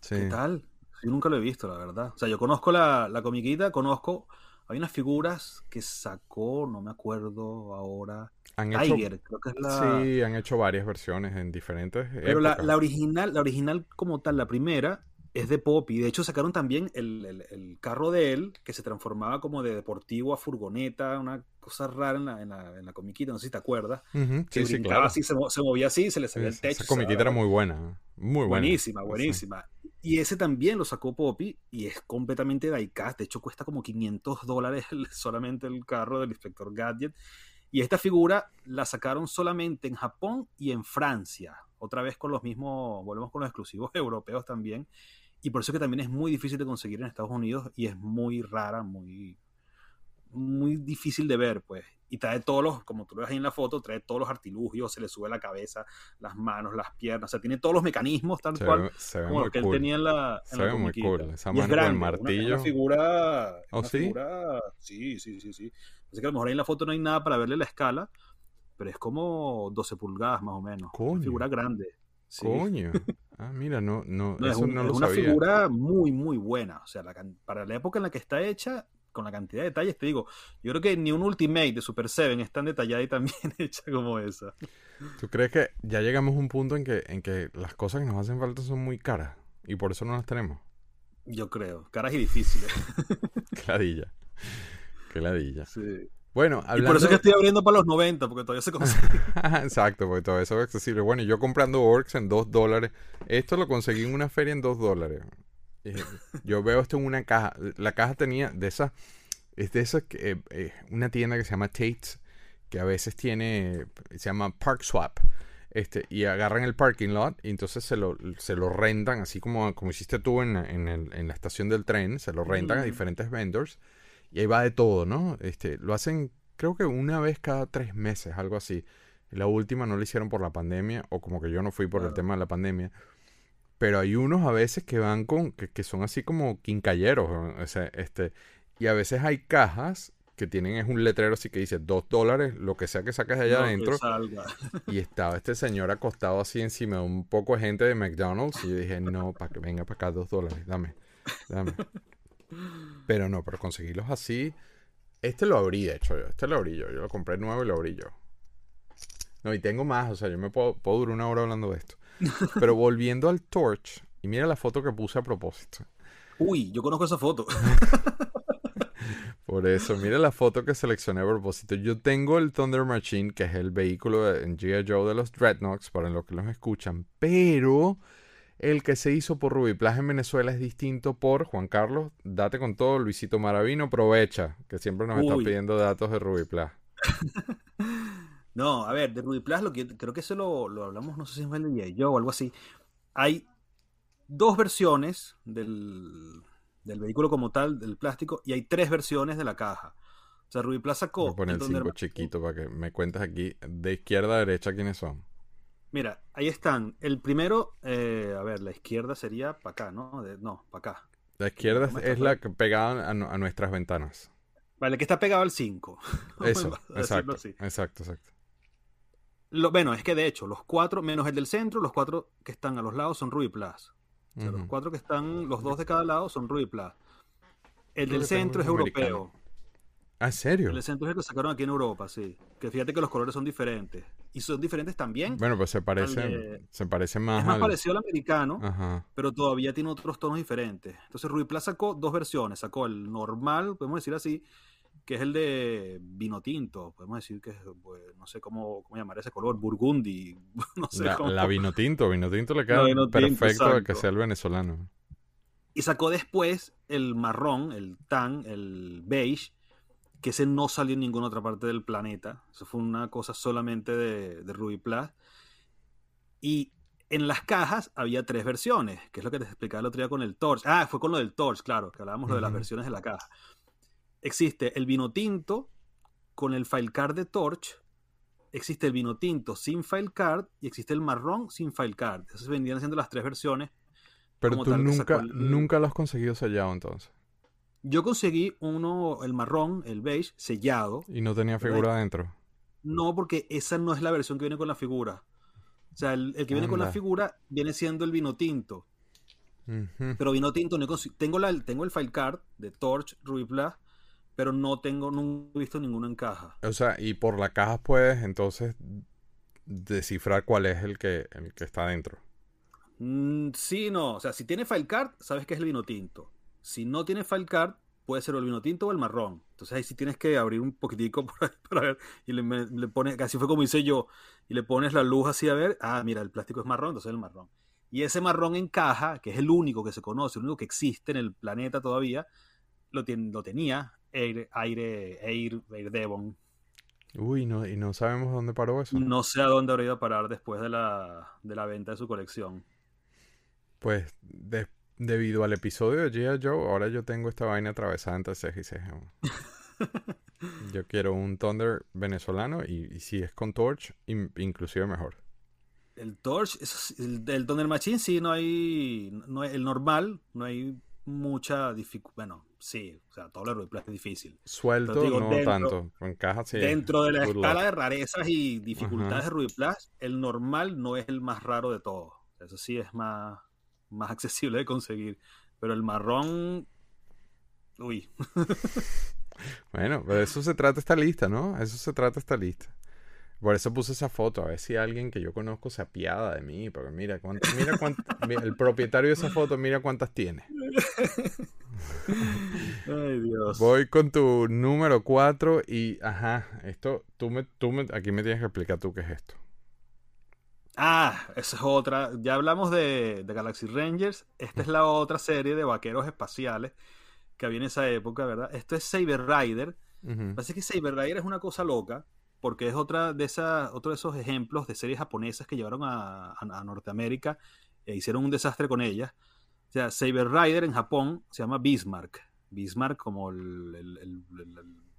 ¿Qué tal? Yo nunca lo he visto, la verdad. O sea, yo conozco la, la comiquita, conozco. Hay unas figuras que sacó, no me acuerdo ahora. Han Tiger, creo que es la. Sí, han hecho varias versiones en diferentes. Pero la, la, original, la original como tal, la primera, es de Poppy. De hecho, sacaron también el, el, carro de él, que se transformaba como de deportivo a furgoneta, una cosa rara en la, en la, en la comiquita, no sé si te acuerdas. Sí, sí, claro. así, se, movía así, se le salía el techo. Esa comiquita era muy buena, muy buena. Buenísima, buenísima. Y ese también lo sacó Poppy y es completamente diecast. De hecho, cuesta como 500 dólares solamente el carro del Inspector Gadget. Y esta figura la sacaron solamente en Japón y en Francia. Otra vez con los mismos, volvemos con los exclusivos (laughs) europeos también. Y por eso que también es muy difícil de conseguir en Estados Unidos y es muy rara, muy, muy difícil de ver, pues. Y trae todos los, como tú lo ves ahí en la foto, trae todos los artilugios, se le sube la cabeza, las manos, las piernas, o sea, tiene todos los mecanismos tal cual como lo que él tenía en la, en se ve muy cool. Esa y es grande, martillo. Una, figura. ¿Oh, sí? Figura, sí, sí, sí, sí. Así que a lo mejor ahí en la foto no hay nada para verle la escala, pero es como 12 pulgadas más o menos. Una figura grande. Coño. Ah, mira, no, no, es, una figura muy, muy buena. O sea, para la época en la que está hecha, con la cantidad de detalles, te digo, yo creo que ni un Ultimate de Super 7 es tan detallada y tan (laughs) bien hecha como esa. ¿Tú crees que ya llegamos a un punto en que, en que las cosas que nos hacen falta son muy caras y por eso no las tenemos? Yo creo, caras y difíciles. (laughs) Qué ladilla. Qué ladilla. Sí. Bueno, hablando... Y por eso es que estoy abriendo para los 90, porque todavía se consigue. (laughs) Exacto, porque todavía eso es accesible. Bueno, yo comprando Orcs en 2 dólares. Esto lo conseguí en una feria en 2 dólares. Yo veo esto en una caja. La caja tenía de esa... Es de esa... Eh, eh, una tienda que se llama Tate's, que a veces tiene... Se llama Park Swap. Este, y agarran el parking lot y entonces se lo, se lo rentan, así como, como hiciste tú en, en, el, en la estación del tren, se lo rentan a diferentes vendors y ahí va de todo, ¿no? Este, lo hacen creo que una vez cada tres meses, algo así. La última no lo hicieron por la pandemia, o como que yo no fui por el tema de la pandemia. Pero hay unos a veces que van con, que, son así como quincalleros, o sea, este, y a veces hay cajas que tienen es un letrero así que dice dos dólares, lo que sea que saques de allá adentro. Y estaba este señor acostado así encima de un poco de gente de McDonald's y yo dije, no, para que venga para acá dos dólares, dame, dame. Pero no, pero conseguirlos así. Este lo abrí, de hecho, yo. Este lo abrí yo. Yo lo compré nuevo y lo abrí yo. No, y tengo más, o sea, yo me puedo, puedo durar una hora hablando de esto. (laughs) Pero volviendo al Torch, y mira la foto que puse a propósito. Uy, yo conozco esa foto. Por eso, mira la foto que seleccioné a propósito. Yo tengo el Thunder Machine, que es el vehículo en G.I. Joe de los Dreadnoughts, para los que los escuchan, pero el que se hizo por Rubiplas en Venezuela es distinto por Juan Carlos. Date con todo, Luisito Maravino, aprovecha, que siempre nos está pidiendo datos de Rubiplas. (laughs) no, a ver, de Rubiplas lo que creo que eso lo, hablamos, no sé si es el de yo o algo así. Hay dos versiones del, vehículo como tal, del plástico, y hay tres versiones de la caja. O sea, Rubiplas sacó. Voy a poner el 5 chiquito para que me cuentes aquí de izquierda a derecha quiénes son. Mira, ahí están. El primero, eh, a ver, la izquierda sería para acá, ¿no? no, para acá. La izquierda es la que pegada a, nuestras ventanas. Vale, que está pegado al 5. (laughs) Eso, exacto, exacto, exacto. Lo, bueno, es que de hecho, los cuatro, menos el del centro, los cuatro que están a los lados son Ruby Plus. Los cuatro que están, los dos de cada lado son Ruby Plus. El del centro es europeo. ¿Ah, serio? El centro es el que sacaron aquí en Europa, sí. Que fíjate que los colores son diferentes. Y son diferentes también. Bueno, pues se parece, se parece más. Es más parecido al americano, pero todavía tiene otros tonos diferentes. Entonces Ruby sacó dos versiones. Sacó el normal, podemos decir así, que es el de vino tinto. Podemos decir que es, pues, no sé cómo, cómo, llamar ese color, burgundy. (laughs) No sé la, la, vino tinto, vino tinto le queda perfecto que sea el venezolano. Y sacó después el marrón, el tan, el beige que ese no salió en ninguna otra parte del planeta. Eso fue una cosa solamente de, de Ruby Plus. Y en las cajas había tres versiones, que es lo que te explicaba el otro día con el Torch. Ah, fue con lo del Torch, claro, que hablábamos de las versiones de la caja. Existe el vino tinto con el file card de Torch, existe el vino tinto sin file card y existe el marrón sin file card. Esas vendían siendo las tres versiones. Pero tú nunca, nunca lo has conseguido sellado entonces. Yo conseguí uno, el marrón, el beige, sellado. ¿Y no tenía figura adentro? No, porque esa no es la versión que viene con la figura. O sea, el, que viene con la figura viene siendo el vino tinto. Pero vino tinto, no tengo, la, tengo el file card de Torch Ruby Plus, pero no tengo, no he visto ninguno en caja. O sea, y por la caja puedes entonces descifrar cuál es el que, el que está adentro. Mm, sí, no. O sea, si tiene file card, sabes que es el vino tinto. Si no tiene file card, puede ser el vino tinto o el marrón. Entonces ahí sí tienes que abrir un poquitico (laughs) para ver y le, pones, casi fue como hice yo, y le pones la luz así a ver, ah, mira, el plástico es marrón, entonces es el marrón. Y ese marrón en caja, que es el único que se conoce, el único que existe en el planeta todavía, lo, lo tenía Air, Aire, Air, Air Devon. Uy, no, y no sabemos dónde paró eso. No sé a dónde habría ido a parar después de la, de la venta de su colección. Pues después debido al episodio de G.I. Joe, ahora yo tengo esta vaina atravesada entre ceja y ceja. (laughs) yo quiero un Thunder venezolano y, si es con Torch, inclusive mejor. El Torch, el, Thunder Machine sí, no hay, no el normal, no hay mucha dificultad. Bueno, sí, o sea, todo el es difícil. Suelto, no tanto. En caja sí. Dentro de la escala de rarezas y dificultades de Ruby Plus, el normal no es el más raro de todos. Eso sí es más, más accesible de conseguir. Pero el marrón. Uy. bueno, de eso se trata esta lista, ¿no? Eso se trata esta lista. Por eso puse esa foto, a ver si alguien que yo conozco se apiada de mí, porque mira cuántas, mira cuántas, el propietario de esa foto, mira cuántas tiene. (laughs) Ay, Dios. Voy con tu número 4 y, ajá, esto, tú me, tú me, aquí me tienes que explicar tú qué es esto. Ah, esa es otra. Ya hablamos de, Galaxy Rangers. Esta es la otra serie de vaqueros espaciales que había en esa época, ¿verdad? Esto es Saber Rider. Parece que Saber Rider es una cosa loca porque es otra de esas, otro de esos ejemplos de series japonesas que llevaron a, Norteamérica e hicieron un desastre con ellas. O sea, Saber Rider en Japón se llama Bismarck. Bismarck como el,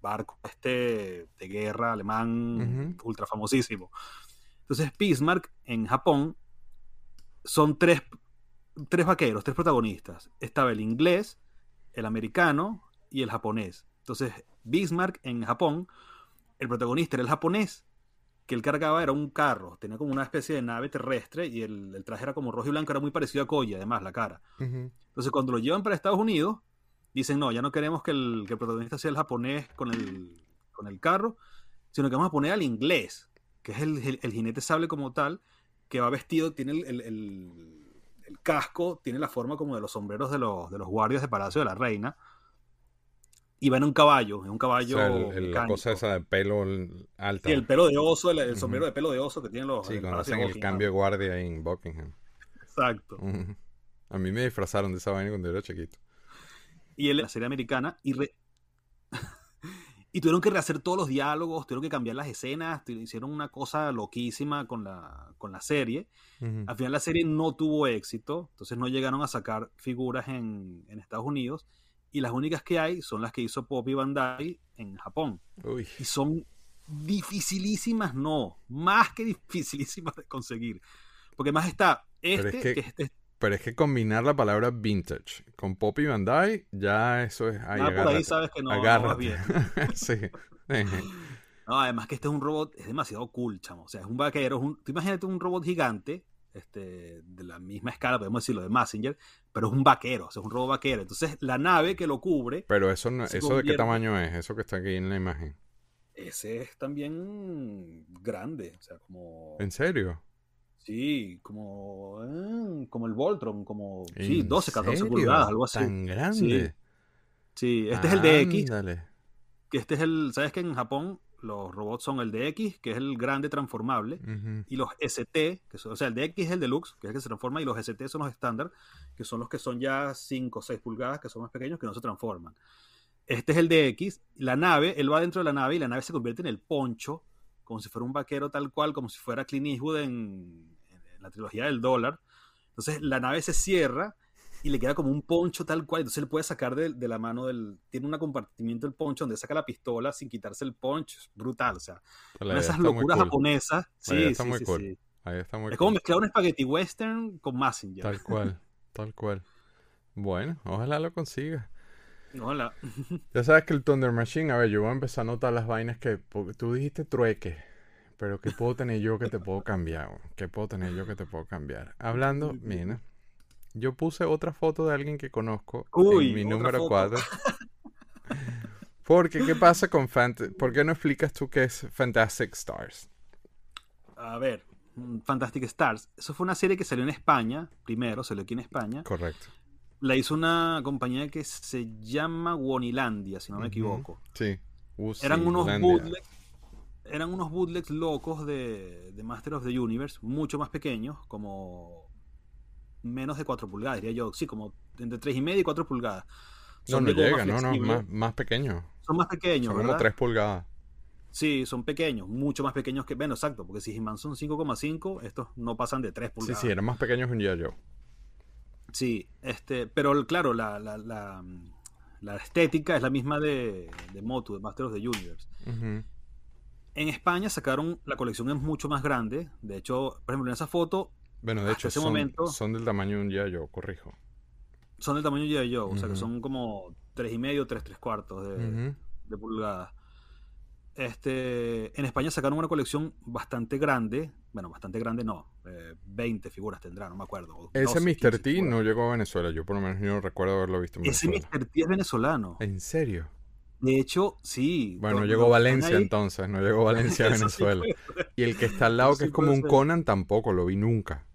barco este de guerra alemán ultra famosísimo. Entonces, Bismarck en Japón son tres, tres vaqueros, tres protagonistas. Estaba el inglés, el americano y el japonés. Entonces, Bismarck en Japón, el protagonista era el japonés, que él cargaba era un carro, tenía como una especie de nave terrestre y el, traje era como rojo y blanco, era muy parecido a Koya, además, la cara. Entonces, cuando lo llevan para Estados Unidos, dicen, no, ya no queremos que el, protagonista sea el japonés con el, con el carro, sino que vamos a poner al inglés que es el, jinete sable como tal, que va vestido, tiene el, casco tiene la forma como de los sombreros de los, de los guardias de Palacio de la Reina. Y va en un caballo, es un caballo. la cosa esa de pelo alto. Sí, el pelo de oso, el, sombrero de pelo de oso que tienen los. Sí, cuando hacen el cambio de guardia en Buckingham. Exacto. A mí me disfrazaron de esa vaina cuando era chiquito. Y él, la serie americana, y (laughs) Y tuvieron que rehacer todos los diálogos, tuvieron que cambiar las escenas, hicieron una cosa loquísima con la, con la serie. Al final la serie no tuvo éxito, entonces no llegaron a sacar figuras en, en, Estados Unidos. Y las únicas que hay son las que hizo Poppy Bandai en Japón. Y son dificilísimas, no, más que (laughs) dificilísimas de conseguir. Porque más está este, que, que este, pero es que combinar la palabra vintage con Poppy Bandai, ya eso es. Ahí, ah, por ahí sabes que no, no bien. (laughs) sí. (laughs) no, además que este es un robot, es demasiado cool, chamo. O sea, es un vaquero. Es un, tú imagínate un robot gigante, este, de la misma escala, podemos decirlo, de Messenger, pero es un vaquero, o sea, es un robot vaquero. Entonces, la nave que lo cubre. Pero eso, no, ¿eso de qué tamaño es? Eso que está aquí en la imagen. Ese es también grande, o sea, como. ¿En serio? Sí, como, eh, como el Voltron, como sí, 12, 14 pulgadas, algo así. Tan grande. Sí, este es el DX. Que este es el, ¿sabes que en Japón los robots son el DX, que es el grande transformable, y los ST, que son, o sea, el DX es el deluxe, que es el que se transforma, y los ST son los estándar, que son los que son ya 5 o 6 pulgadas, que son más pequeños, que no se transforman. Este es el DX, la nave, él va dentro de la nave y la nave se convierte en el poncho como si fuera un vaquero tal cual, como si fuera Clint Eastwood en, la trilogía del dólar. Entonces la nave se cierra y le queda como un poncho tal cual. Entonces él puede sacar de, la mano del. Tiene un compartimiento del poncho donde saca la pistola sin quitarse el poncho. Es brutal. O sea, esas locuras japonesas. Sí, está muy cool. Ahí está muy es como mezclar un spaghetti western con Massinger. Tal cual, (laughs) tal cual. Bueno, ojalá lo consiga. Hola. ya sabes que el Thunder Machine, a ver, yo voy a empezar a notar las vainas que. tú dijiste trueque. Pero ¿qué puedo tener yo que te puedo cambiar? ¿Qué puedo tener yo que te puedo cambiar? Hablando, mira. Yo puse otra foto de alguien que conozco en mi número 4. Porque, ¿qué pasa con Fantastic? ¿Por qué no explicas tú qué es Fantastic Stars? A ver, mm, Fantastic Stars. Eso fue una serie que salió en España, primero, salió aquí en España. Correcto la hizo una compañía que se llama Wonilandia, si no me equivoco. Sí. eran unos bootlegs, eran unos bootlegs locos de, de, Master of the Universe, mucho más pequeños, como menos de 4 pulgadas, diría yo. Sí, como entre 3 y media y 4 pulgadas. no, no llega, no, no, más, más pequeños. Son más pequeños, Son como 3 pulgadas. Sí, son pequeños, mucho más pequeños que. Bueno, exacto, porque si He-Man son 5,5, estos no pasan de 3 pulgadas. Sí, sí, eran más pequeños que un yo. Sí, este, pero claro, la, la, la, estética es la misma de, de Motu, de Master of the Universe. En España sacaron, la colección es mucho más grande. De hecho, por ejemplo, en esa foto. Bueno, de hecho, ese son, momento, son del tamaño de un yo corrijo. Son del tamaño de un yo, o sea que son como 3,5, 3, 3 cuartos de, de pulgadas. Este, en España sacaron una colección bastante grande. Bueno, bastante grande no. 20 eh, figuras tendrá, no me acuerdo. Ese Mr. T no llegó a Venezuela. Yo por lo menos no recuerdo haberlo visto en Ese Mr. T es venezolano. ¿En serio? De hecho, sí. Bueno, no llegó Valencia entonces, no llegó (laughs) Valencia a Venezuela. y el que está al (laughs) lado, que es como un Conan, tampoco lo vi nunca.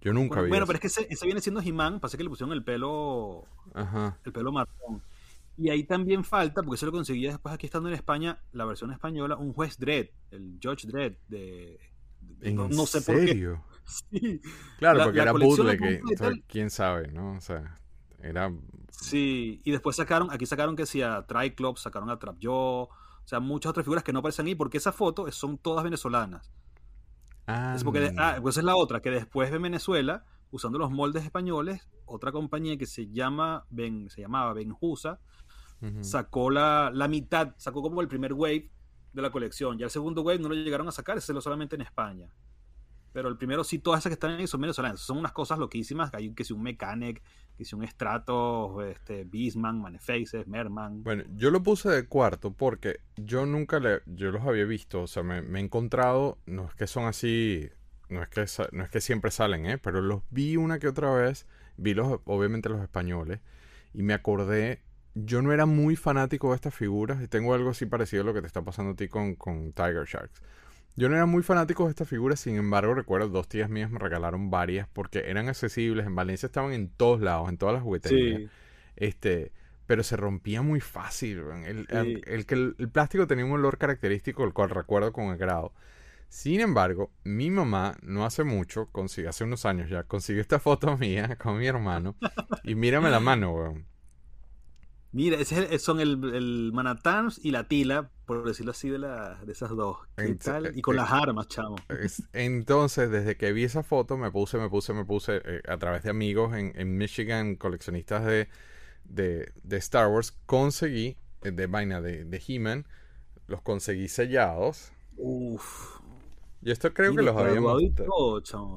Yo nunca vi. Bueno, pero es que ese, viene siendo He-Man, pasa que le pusieron el pelo. Ajá. El pelo marrón. Y ahí también falta, porque se lo conseguía después aquí estando en España, la versión española, un juez Dredd, el George Dredd de... no, sé por qué. (laughs) Sí. Claro, porque era bootleg, que, quién sabe, ¿no? O sea, era... Sí, y después sacaron, aquí sacaron que sí a Triclops, sacaron a Trap Joe, o sea, muchas otras figuras que no aparecen ahí, porque esas fotos son todas venezolanas. Ah, es porque, ah, pues es la otra, que después de Venezuela, usando los moldes españoles, otra compañía que se llama ben, se llamaba Benjusa, sacó la, la, mitad, sacó como el primer wave de la colección. Ya el segundo wave no lo llegaron a sacar, ese lo solamente en España. Pero el primero sí, todas esas que están ahí son venezolanas. Son unas cosas loquísimas. Hay que si un Mechanic, que si un Stratos, este, Beastman, Manefaces, Merman. Bueno, yo lo puse de cuarto porque yo nunca le, yo los había visto. O sea, me, me he encontrado, no es que son así, no es que, no es que siempre salen, ¿eh? Pero los vi una que otra vez. Vi los, obviamente los españoles. Y me acordé yo no era muy fanático de estas figuras y tengo algo así parecido a lo que te está pasando a ti con, con Tiger Sharks. Yo no era muy fanático de esta figura, sin embargo, recuerdo dos tías mías me regalaron varias porque eran accesibles. En Valencia estaban en todos lados, en todas las jugueterías. Este, pero se rompía muy fácil. El, el, el, plástico tenía un olor característico, el cual recuerdo con agrado. Sin embargo, mi mamá no hace mucho, consiguió, hace unos años ya, consiguió esta foto (laughs) mía con mi hermano. y mírame la mano, weón. Mira, ese son el, el Manatans y la Tila, por decirlo así, de, la, de esas dos. Y con eh, las armas, chamo. Entonces, desde que vi esa foto, me puse, me puse, me puse eh, a través de amigos en, en Michigan, coleccionistas de, de, de, Star Wars, conseguí, eh, de vaina de, de He-Man, los conseguí sellados. Uf. Y esto creo que los habíamos.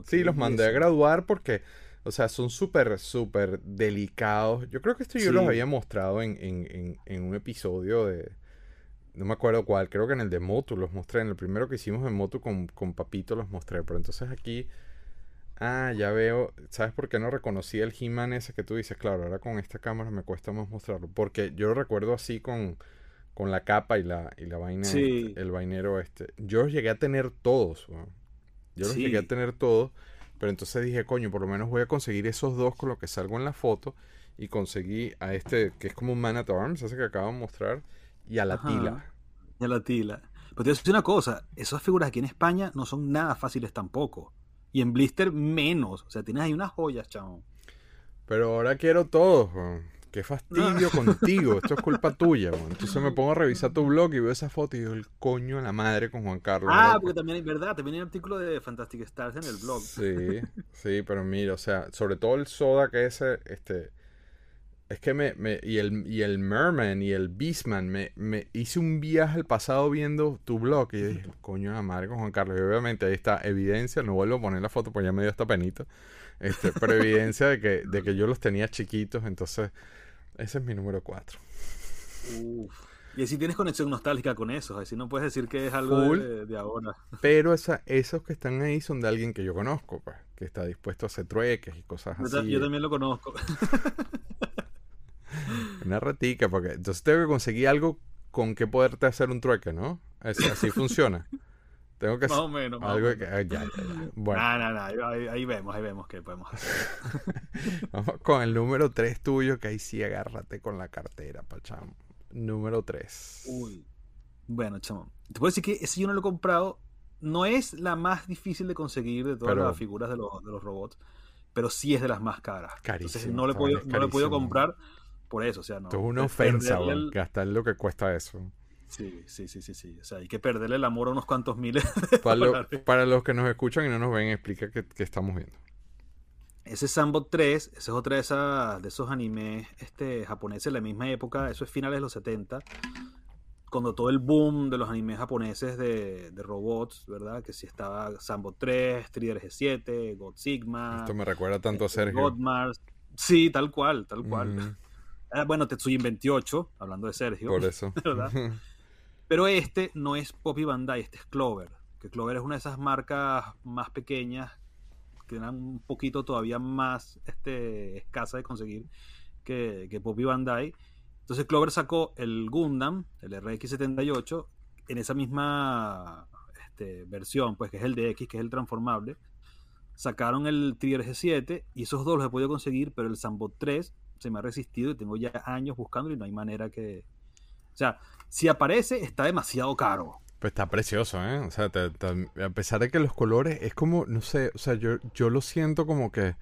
Sí, los mandé a graduar porque o sea, son súper, súper delicados. Yo creo que esto yo los había mostrado en, en, en, un episodio de... No me acuerdo cuál, creo que en el de Motu los mostré. En el primero que hicimos en Motu con, con Papito los mostré. Pero entonces aquí... Ah, ya veo. ¿Sabes por qué no reconocí el He-Man ese que tú dices? Claro, ahora con esta cámara me cuesta más mostrarlo. Porque yo lo recuerdo así con, con la capa y la, y la vaina, sí. el vainero este. Yo llegué a tener todos. Yo los llegué a tener todos. Pero entonces dije, coño, por lo menos voy a conseguir esos dos con lo que salgo en la foto. Y conseguí a este, que es como un Man at Arms, ese que acabo de mostrar, y a la tila. Y a la tila. Pero te voy a decir una cosa, esas figuras aquí en España no son nada fáciles tampoco. Y en Blister menos. O sea, tienes ahí unas joyas, chamo. Pero ahora quiero todo. Qué fastidio contigo, esto es culpa tuya. Entonces me pongo a revisar tu blog y veo esa foto y digo el coño a la madre con Juan Carlos. Ah, porque también es verdad, también hay un artículo de Fantastic Stars en el blog. Sí, sí, pero mira, o sea, sobre todo el soda que ese, este, es que me, me y, el, y el Merman y el Beastman, me, me hice un viaje al pasado viendo tu blog y dije, coño a la madre con Juan Carlos. Y obviamente ahí está evidencia, no vuelvo a poner la foto porque ya me dio esta penita. Este, pero evidencia de que, de que yo los tenía chiquitos, entonces ese es mi número 4. Y así tienes conexión nostálgica con eso, así no puedes decir que es algo de, ahora. Pero esa, esos que están ahí son de alguien que yo conozco, pues, que está dispuesto a hacer trueques y cosas así. Yo también lo conozco. (laughs) Una ratica, porque entonces tengo que conseguir algo con que poderte hacer un trueque, ¿no? Así, funciona. (laughs) Tengo que más o menos. Algo Que, (laughs) Bueno. No, no, ahí, ahí, vemos, ahí vemos qué podemos hacer. (laughs) Vamos con el número 3 tuyo, que ahí sí agárrate con la cartera, pachamo. Número 3. Uy. Bueno, chamo. Te puedo decir que ese yo no lo he comprado. No es la más difícil de conseguir de todas las figuras de los, de los, robots, pero sí es de las más caras. Carísimo. Entonces no le he podido, no comprar por eso. O sea, no. Es una ofensa, gastar lo que cuesta eso. Sí, sí, sí, sí, sí. O sea, hay que perderle el amor a unos cuantos miles. (laughs) Para, los que nos escuchan y no nos ven, explica qué, estamos viendo. Ese Sambot 3, ese es otra de, esas, de esos animes este, japoneses de la misma época, eso es finales de los 70, cuando todo el boom de los animes japoneses de, robots, ¿verdad? Que si estaba Sambot 3, Strider G7, God Sigma. Esto me recuerda tanto a este, Sergio. God Mars. Sí, tal cual, tal cual. (laughs) Ah, bueno, Tetsujin 28, hablando de Sergio. Por eso. (laughs) ¿verdad? Pero este no es Poppy Bandai, este es Clover. Que Clover es una de esas marcas más pequeñas que eran un poquito todavía más este, escasa de conseguir que, que Poppy Bandai. Entonces Clover sacó el Gundam, el RX78, en esa misma este, versión, pues que es el DX, que es el transformable. Sacaron el Tiger G7 y esos dos los he podido conseguir, pero el Sambot 3 se me ha resistido y tengo ya años buscándolo y no hay manera que... O sea, si aparece, está demasiado caro. Pues está precioso, ¿eh? O sea, a pesar de que los colores es como, no sé, o sea, yo, yo lo siento como que,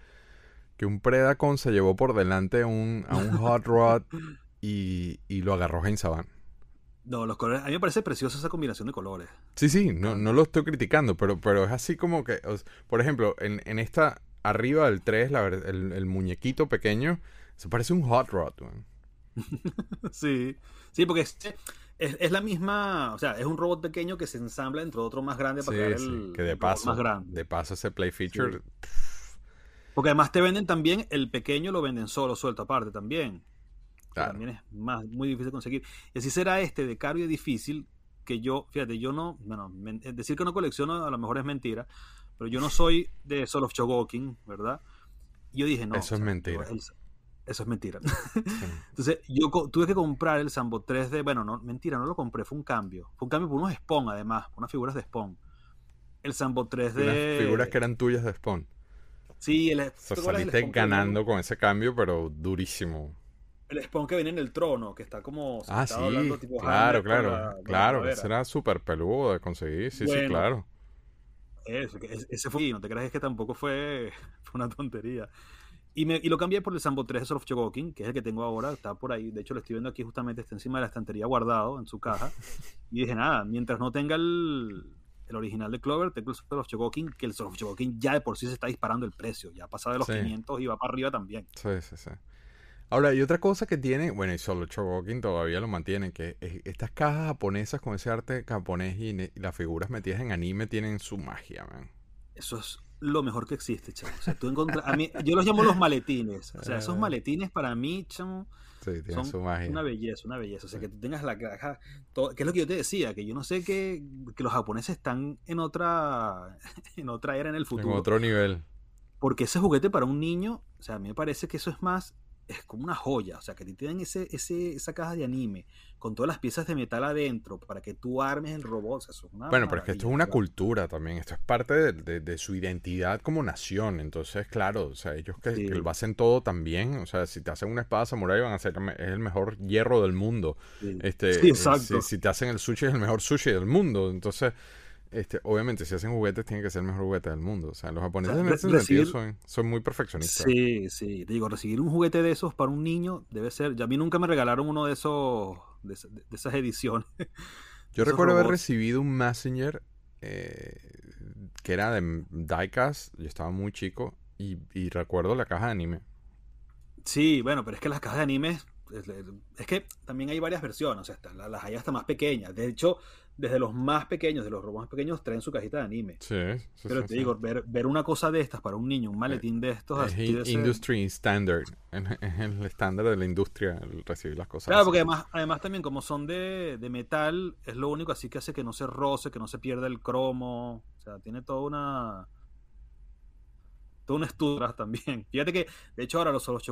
que un Predacon se llevó por delante un, a un Hot (laughs) Rod y, y lo agarró en Saban. No, los colores, a mí me parece preciosa esa combinación de colores. Sí, sí, no, no lo estoy criticando, pero, pero es así como que, por ejemplo, en, en esta, arriba del 3, la, el, el muñequito pequeño, se parece un Hot Rod, (laughs) sí, sí, porque es, es, la misma, o sea, es un robot pequeño que se ensambla dentro de otro más grande para crear el, que de paso, más grande. De paso ese play feature. Porque además te venden también, el pequeño lo venden solo, suelto aparte también. También es más, muy difícil de conseguir. Y así será este de caro y difícil, que yo, fíjate, yo no, bueno, decir que no colecciono a lo mejor es mentira, pero yo no soy de Soul of Chogokin, ¿verdad? yo dije, no. Eso es mentira. Eso es mentira. (laughs) Entonces, yo tuve que comprar el Sambo 3D. Bueno, no, mentira, no lo compré, fue un cambio. Fue un cambio por unos Spawn, además, unas figuras de Spawn. el Sambo 3 de... Unas figuras que eran tuyas de Spawn. Sí, el O sea, saliste ganando con ese cambio, pero durísimo. El Spawn que viene en el trono, que está como... Ah, sí, hablando tipo claro, claro, la- claro, ese era súper peludo de conseguir, sí, sí, claro. Eso, que ese- ese fue, no te creas que tampoco fue, (laughs) fue una tontería. Y, me, y lo cambié por el Sambo 3 de of Chogokin, que es el que tengo ahora, está por ahí. De hecho, lo estoy viendo aquí justamente, está encima de la estantería guardado en su caja. (laughs) Y dije, nada, mientras no tenga el, el original de Clover, tengo el of Chogokin, que el of Chogokin ya de por sí se está disparando el precio. Ya ha pasado de los Sí. 500 y va para arriba también. Sí, sí, sí. Ahora, y otra cosa que tiene, bueno, y solo Chogokin todavía lo mantienen, que es- estas cajas japonesas con ese arte japonés y, ne- y las figuras metidas en anime tienen su magia, man. Eso es lo mejor que existe, chamo. O sea, tú encontras, a mí, yo los llamo los maletines. O sea, (laughs) esos Eh. maletines para mí, chamo, Sí, son su magia. una belleza, una belleza. O sea, que tú tengas la caja, todo, que es lo que yo te decía, que yo no sé que, que los japoneses están en otra, (laughs) en otra era en el En futuro. otro nivel. Porque ese juguete para un niño, o sea, a mí me parece que eso es más, es como una joya. O sea, que te tienen ese, ese, esa caja de anime con todas las piezas de metal adentro para que tú armes el robot. O sea, eso es una Bueno, pero es que esto es una ¿verdad? cultura también, esto es parte de, de- de su identidad como nación, entonces claro, o sea, ellos que, Sí. que lo hacen todo también, o sea, si te hacen una espada samurai van a ser es el mejor hierro del mundo, Sí. este, Sí, exacto. si, si te hacen el sushi es el mejor sushi del mundo, entonces, este, obviamente si hacen juguetes tienen que ser el mejor juguete del mundo, o sea, los japoneses O sea, en ese sentido son, son muy perfeccionistas. Sí, sí. Te digo, recibir un juguete de esos para un niño debe ser. Ya a mí nunca me regalaron uno de esos, de, esa- de esas ediciones. (laughs) Yo recuerdo haber recibido un Messenger eh, que era de Diecast, yo estaba muy chico, y, y recuerdo la caja de anime. Sí, bueno, pero es que las cajas de anime. Es, es que también hay varias versiones. O sea, las hay hasta más pequeñas. De hecho, desde los más pequeños, de los robots más pequeños, traen su cajita de anime. Sí, sí, Pero sí, te sí. digo, ver, ver una cosa de estas para un niño, un maletín de estos Es así ese- industry standard. Es el estándar de la industria el recibir las cosas. Claro, así. porque además, además también como son de, de metal, es lo único así que hace que no se roce, que no se pierda el cromo. O sea, tiene toda una... Todo un estudio atrás (laughs) también. Fíjate que, de hecho, ahora los, los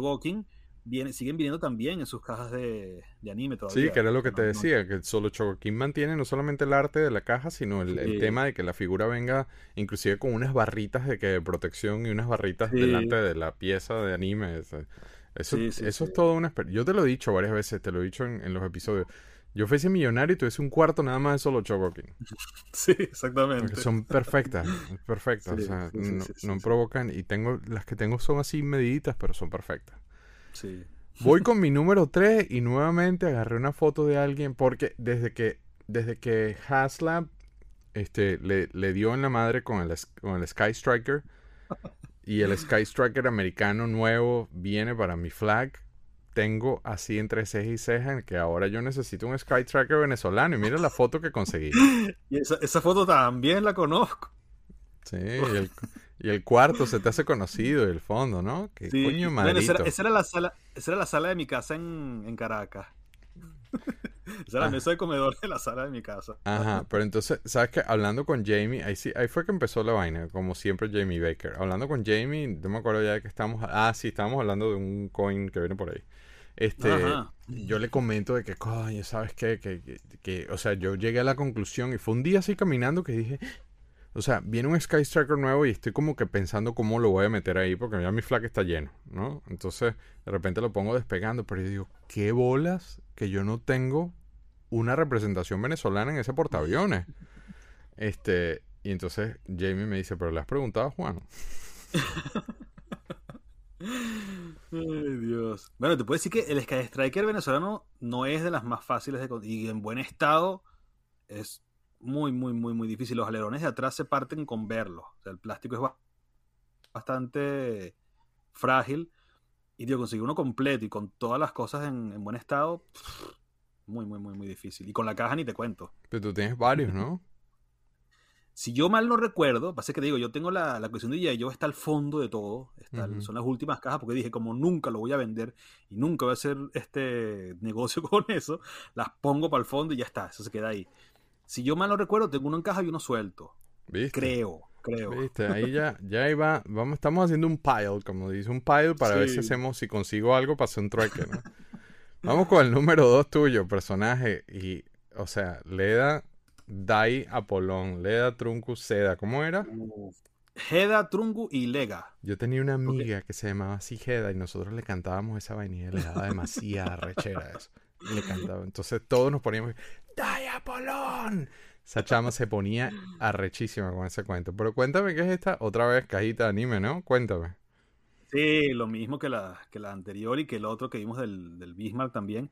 Siguen viniendo también en sus cajas de, de anime todavía. Sí, que era lo que No- te no- decía, que solo Chocokin mantiene no solamente el arte de la caja, sino el, tema de que la figura venga inclusive con unas barritas de que de protección y unas barritas Sí. delante de la pieza de anime. Eso, eso, Sí, es todo una experiencia. Yo te lo he dicho varias veces, te lo he dicho en, en los episodios. Yo fuese millonario y tuviese un cuarto nada más de solo Chocokin. (laughs) Sí, exactamente. Porque son perfectas, perfectas. O sea, no, no provocan. Y tengo, las que tengo son así mediditas, pero son perfectas. Sí. Voy con mi número 3 y nuevamente agarré una foto de alguien porque desde que, desde que Haslab este, le, le dio en la madre con el, con el Sky Striker (laughs) y el Sky Striker americano nuevo viene para mi flag, tengo así entre ceja y ceja que ahora yo necesito un Sky Striker venezolano y mira la foto que conseguí. (laughs) Y esa, esa foto también la conozco. Sí, el, y el cuarto se te hace conocido y el fondo, ¿no? Que Sí. coño Bueno, esa, era, esa era la sala, esa era la sala de mi casa en, en Caracas. (laughs) esa era la Ah. mesa de comedor de la sala de mi casa. Ajá, pero entonces, ¿sabes qué? Hablando con Jamie, ahí sí, ahí fue que empezó la vaina, como siempre Jamie Baker. Hablando con Jamie, no me acuerdo ya de que estamos, ah, sí, estábamos hablando de un coin que viene por ahí. Este, Ajá. yo le comento de que, coño, ¿sabes qué? Que, que, que, o sea, yo llegué a la conclusión y fue un día así caminando que dije, o sea, viene un Sky Striker nuevo y estoy como que pensando cómo lo voy a meter ahí, porque ya mi flag está lleno, ¿no? Entonces, de repente lo pongo despegando, pero yo digo, ¿qué bolas que yo no tengo una representación venezolana en ese portaaviones? Este, y entonces Jamie me dice, pero le has preguntado a Juan. Ay, Dios. Bueno, te puedo decir que el Sky Striker venezolano no es de las más fáciles de conseguir. Y en buen estado es muy, muy, muy, muy difícil. Los alerones de atrás se parten con verlos. O sea, el plástico es ba- bastante frágil. Y digo, conseguir uno completo y con todas las cosas en, en buen estado, pff, muy, muy, muy, muy difícil. Y con la caja ni te cuento. Pero tú tienes varios, ¿no? Si yo mal no recuerdo, pasa que te digo, yo tengo la, la colección de. Joe está al fondo de todo, está, son las últimas cajas, porque dije, como nunca lo voy a vender y nunca voy a hacer este negocio (laughs) con eso, las pongo para el fondo y ya está, eso se queda ahí. Si yo mal no recuerdo, tengo uno en caja y uno suelto. ¿Viste? Creo, creo. Viste, ahí ya, ya va, vamos, estamos haciendo un pile, como dice, un pile para ver si Sí. hacemos, si consigo algo para hacer un trueque, ¿no? (laughs) Vamos con el número dos tuyo, personaje, y, o sea, Leda, Dai, Apolón, Leda, Truncus, Seda. ¿Cómo era? Heda, Trungu y Lega. Yo tenía una amiga que se llamaba así Heda y nosotros le cantábamos esa vainilla, le daba demasiada rechera eso. Le cantaba. Entonces todos nos poníamos, ¡Dai, Apolón! Esa chama se ponía arrechísima con ese cuento. Pero cuéntame qué es esta otra vez cajita de anime, ¿no? Cuéntame. Sí, lo mismo que la, que la anterior y que el otro que vimos del, del Bismarck también.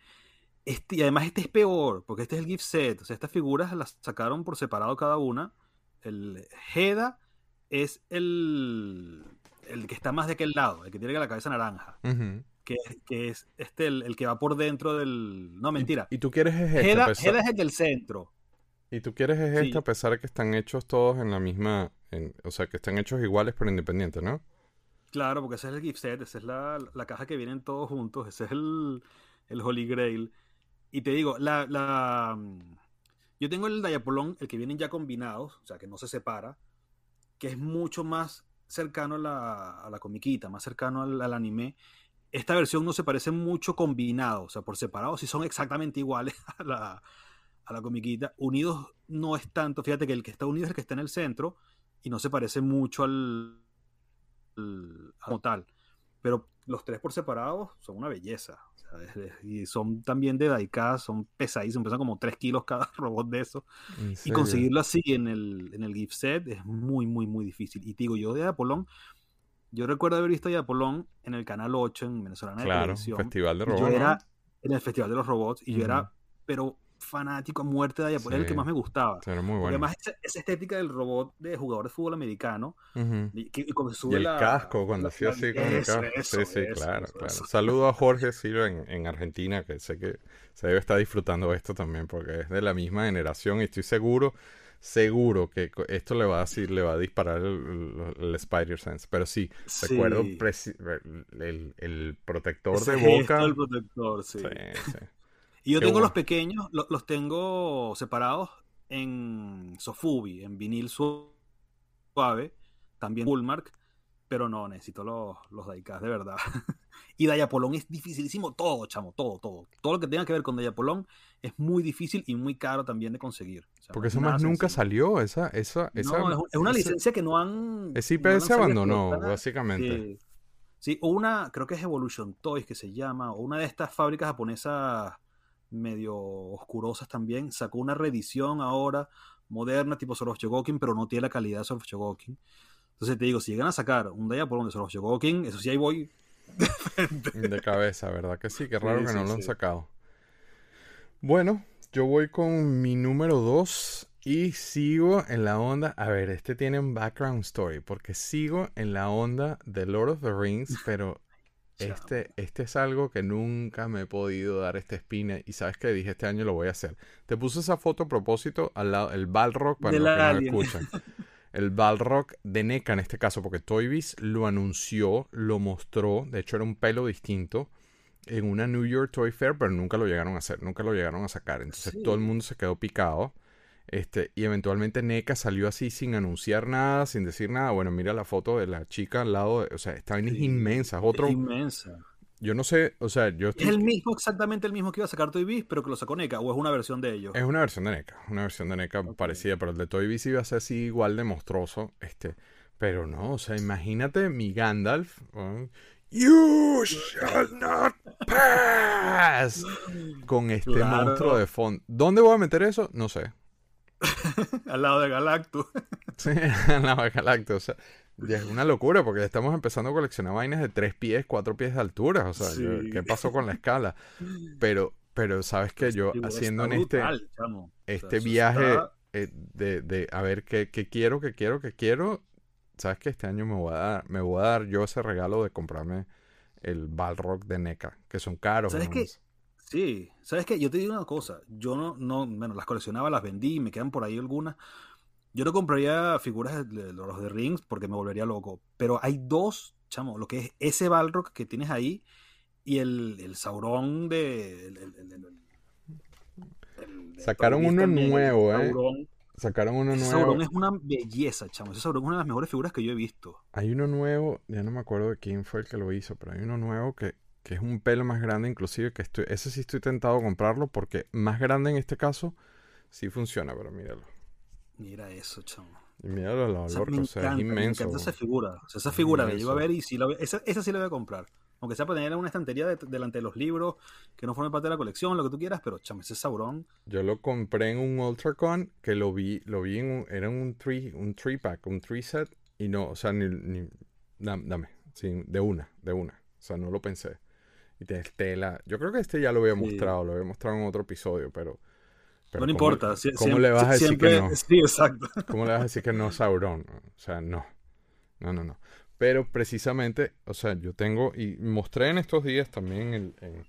Este, y además este es peor, porque este es el gift set. O sea, estas figuras las sacaron por separado cada una. El Heda es el, el que está más de aquel lado, el que tiene la cabeza naranja. Que, que, es este el, que va por dentro del... No, mentira. ¿Y, tú quieres es este? Heda, Heda es el del centro. ¿Y tú quieres es este a pesar de que están hechos todos en la misma... o sea, que están hechos iguales pero independientes, ¿no? Claro, porque ese es el gift set, esa es la, la caja que vienen todos juntos, ese es el, el Holy Grail. Y te digo, la, la, yo tengo el Diapolón, el que vienen ya combinados, o sea, que no se separa, que es mucho más cercano a la, a la comiquita, más cercano al, al, anime. Esta versión no se parece mucho combinado, o sea, por separado sí son exactamente iguales (laughs) a la, a la comiquita. Unidos no es tanto, fíjate que el que está unido es el que está en el centro y no se parece mucho al, al como tal. Pero los tres por separado son una belleza. y son también de diecast, son pesadísimos, pesan como 3 kilos cada (laughs) robot de eso. Y conseguirlo así en el, en el gift set es muy, muy, muy difícil. Y te digo, yo de Apolón, yo recuerdo haber visto a Apolón en el canal 8 en Venezolana claro, de Festival de Robots. Yo era en el Festival de los Robots y yo era, pero fanático a muerte de Diapolón, sí. el que más me gustaba. Era muy bueno. además, esa, esa, estética del robot de jugador de fútbol americano. Uh -huh. y, y, cuando sube y el la, casco, cuando hacía así con el casco. Eso, sí, sí, eso, claro, eso, claro. Saludo a Jorge Silva en, en, Argentina, que sé que se debe estar disfrutando esto también, porque es de la misma generación y estoy seguro. Seguro que esto le va a decir, le va a disparar el, el, Spider Sense. Pero sí, sí. recuerdo el, el, protector Ese de boca. El protector, sí. sí, sí. Y yo Qué tengo bueno. los pequeños, los, los, tengo separados en Sofubi, en vinil suave, también Bullmark, pero no, necesito los, los Daikas, de verdad. (laughs) y Dayapolón es dificilísimo, todo, chamo, todo, todo. Todo lo que tenga que ver con Dayapolón es muy difícil y muy caro también de conseguir. O sea, Porque eso más nunca salió, esa, esa, esa No, es, una licencia que no han... Ese IP no se abandonó, básicamente. Sí. sí, o una, creo que es Evolution Toys que se llama, o una de estas fábricas japonesas medio oscurosas también. Sacó una reedición ahora, moderna, tipo Sorof Chogokin, pero no tiene la calidad de Sorof Chogokin. Entonces te digo, si llegan a sacar un día por donde Sorof Chogokin, eso sí ahí voy. (laughs) de cabeza, ¿verdad? Que sí, que raro sí, que sí, no lo han sacado. Bueno, yo voy con mi número 2 y sigo en la onda. A ver, este tiene un background story, porque sigo en la onda de Lord of the Rings, (laughs) pero este, este es algo que nunca me he podido dar esta espina y sabes que dije este año lo voy a hacer. Te puse esa foto a propósito al lado, el Balrog para los que no me escuchan. (laughs) El Balrog de NECA en este caso, porque Toybiz lo anunció, lo mostró, de hecho era un pelo distinto en una New York Toy Fair, pero nunca lo llegaron a hacer, nunca lo llegaron a sacar. Entonces sí. todo el mundo se quedó picado. Este, y eventualmente NECA salió así sin anunciar nada, sin decir nada. Bueno, mira la foto de la chica al lado, de, o sea, esta vaina sí, es inmensa. Es otro, es inmensa. Yo no sé, o sea, yo estoy... Es el mismo, exactamente el mismo que iba a sacar Toy Biz, pero que lo sacó NECA, o es una versión de ellos. Es una versión de NECA, una versión de NECA okay. parecida, pero el de Toy Biz iba a ser así igual de monstruoso, este, pero no, o sea, imagínate mi Gandalf. You shall not pass con este claro. monstruo de fondo. ¿Dónde voy a meter eso? No sé. (laughs) al lado de Galactus. (laughs) sí, al lado de Galactus. O sea, ya es una locura porque estamos empezando a coleccionar vainas de tres pies, cuatro pies de altura. O sea, sí. yo, ¿qué pasó con la escala? Pero, pero sabes que yo haciendo en este, brutal, este o sea, viaje está... eh, de, de, a ver qué, qué quiero, qué quiero, qué quiero, sabes que este año me voy a dar, me voy a dar yo ese regalo de comprarme el Balrog de NECA, que son caros. ¿Sabes qué? Sí, ¿sabes qué? Yo te digo una cosa, yo no, no, bueno, las coleccionaba, las vendí, me quedan por ahí algunas. Yo no compraría figuras de los de Rings porque me volvería loco, pero hay dos, chamo, lo que es ese Balrog que tienes ahí y el, el Sauron de... El, el, Sacaron uno nuevo, ¿eh? Sauron. Sacaron uno nuevo. Sauron es una belleza, chamo. Ese Sauron es una de las mejores figuras que yo he visto. Hay uno nuevo, ya no me acuerdo de quién fue el que lo hizo, pero hay uno nuevo que, que es un pelo más grande, inclusive, que estoy, ese sí estoy tentado a comprarlo, porque más grande en este caso Sí funciona, pero míralo. Mira eso, chamo. Y míralo la o sea, es inmenso. Me encanta esa figura. O sea, esa figura la llevo a ver y si lo esa, esa sí la voy a comprar. Aunque sea para tenerla en una estantería delante de los libros, que no forme parte de la colección, lo que tú quieras, pero chame, ese sabrón. Yo lo compré en un Ultracon que lo vi, lo vi en un, era un tree, un tree pack, un tree set, y no, o sea, ni, ni dame, de una, de una. O sea, no lo pensé. Y te tela. Yo creo que este ya lo había mostrado, lo había mostrado en otro episodio, pero. no importa. ¿Cómo le vas a decir que no? (laughs) Sí, exacto. ¿Cómo le vas a decir que no Sauron? O sea, no. No, no, no. Pero precisamente, o sea, yo tengo, y mostré en estos días también el, en,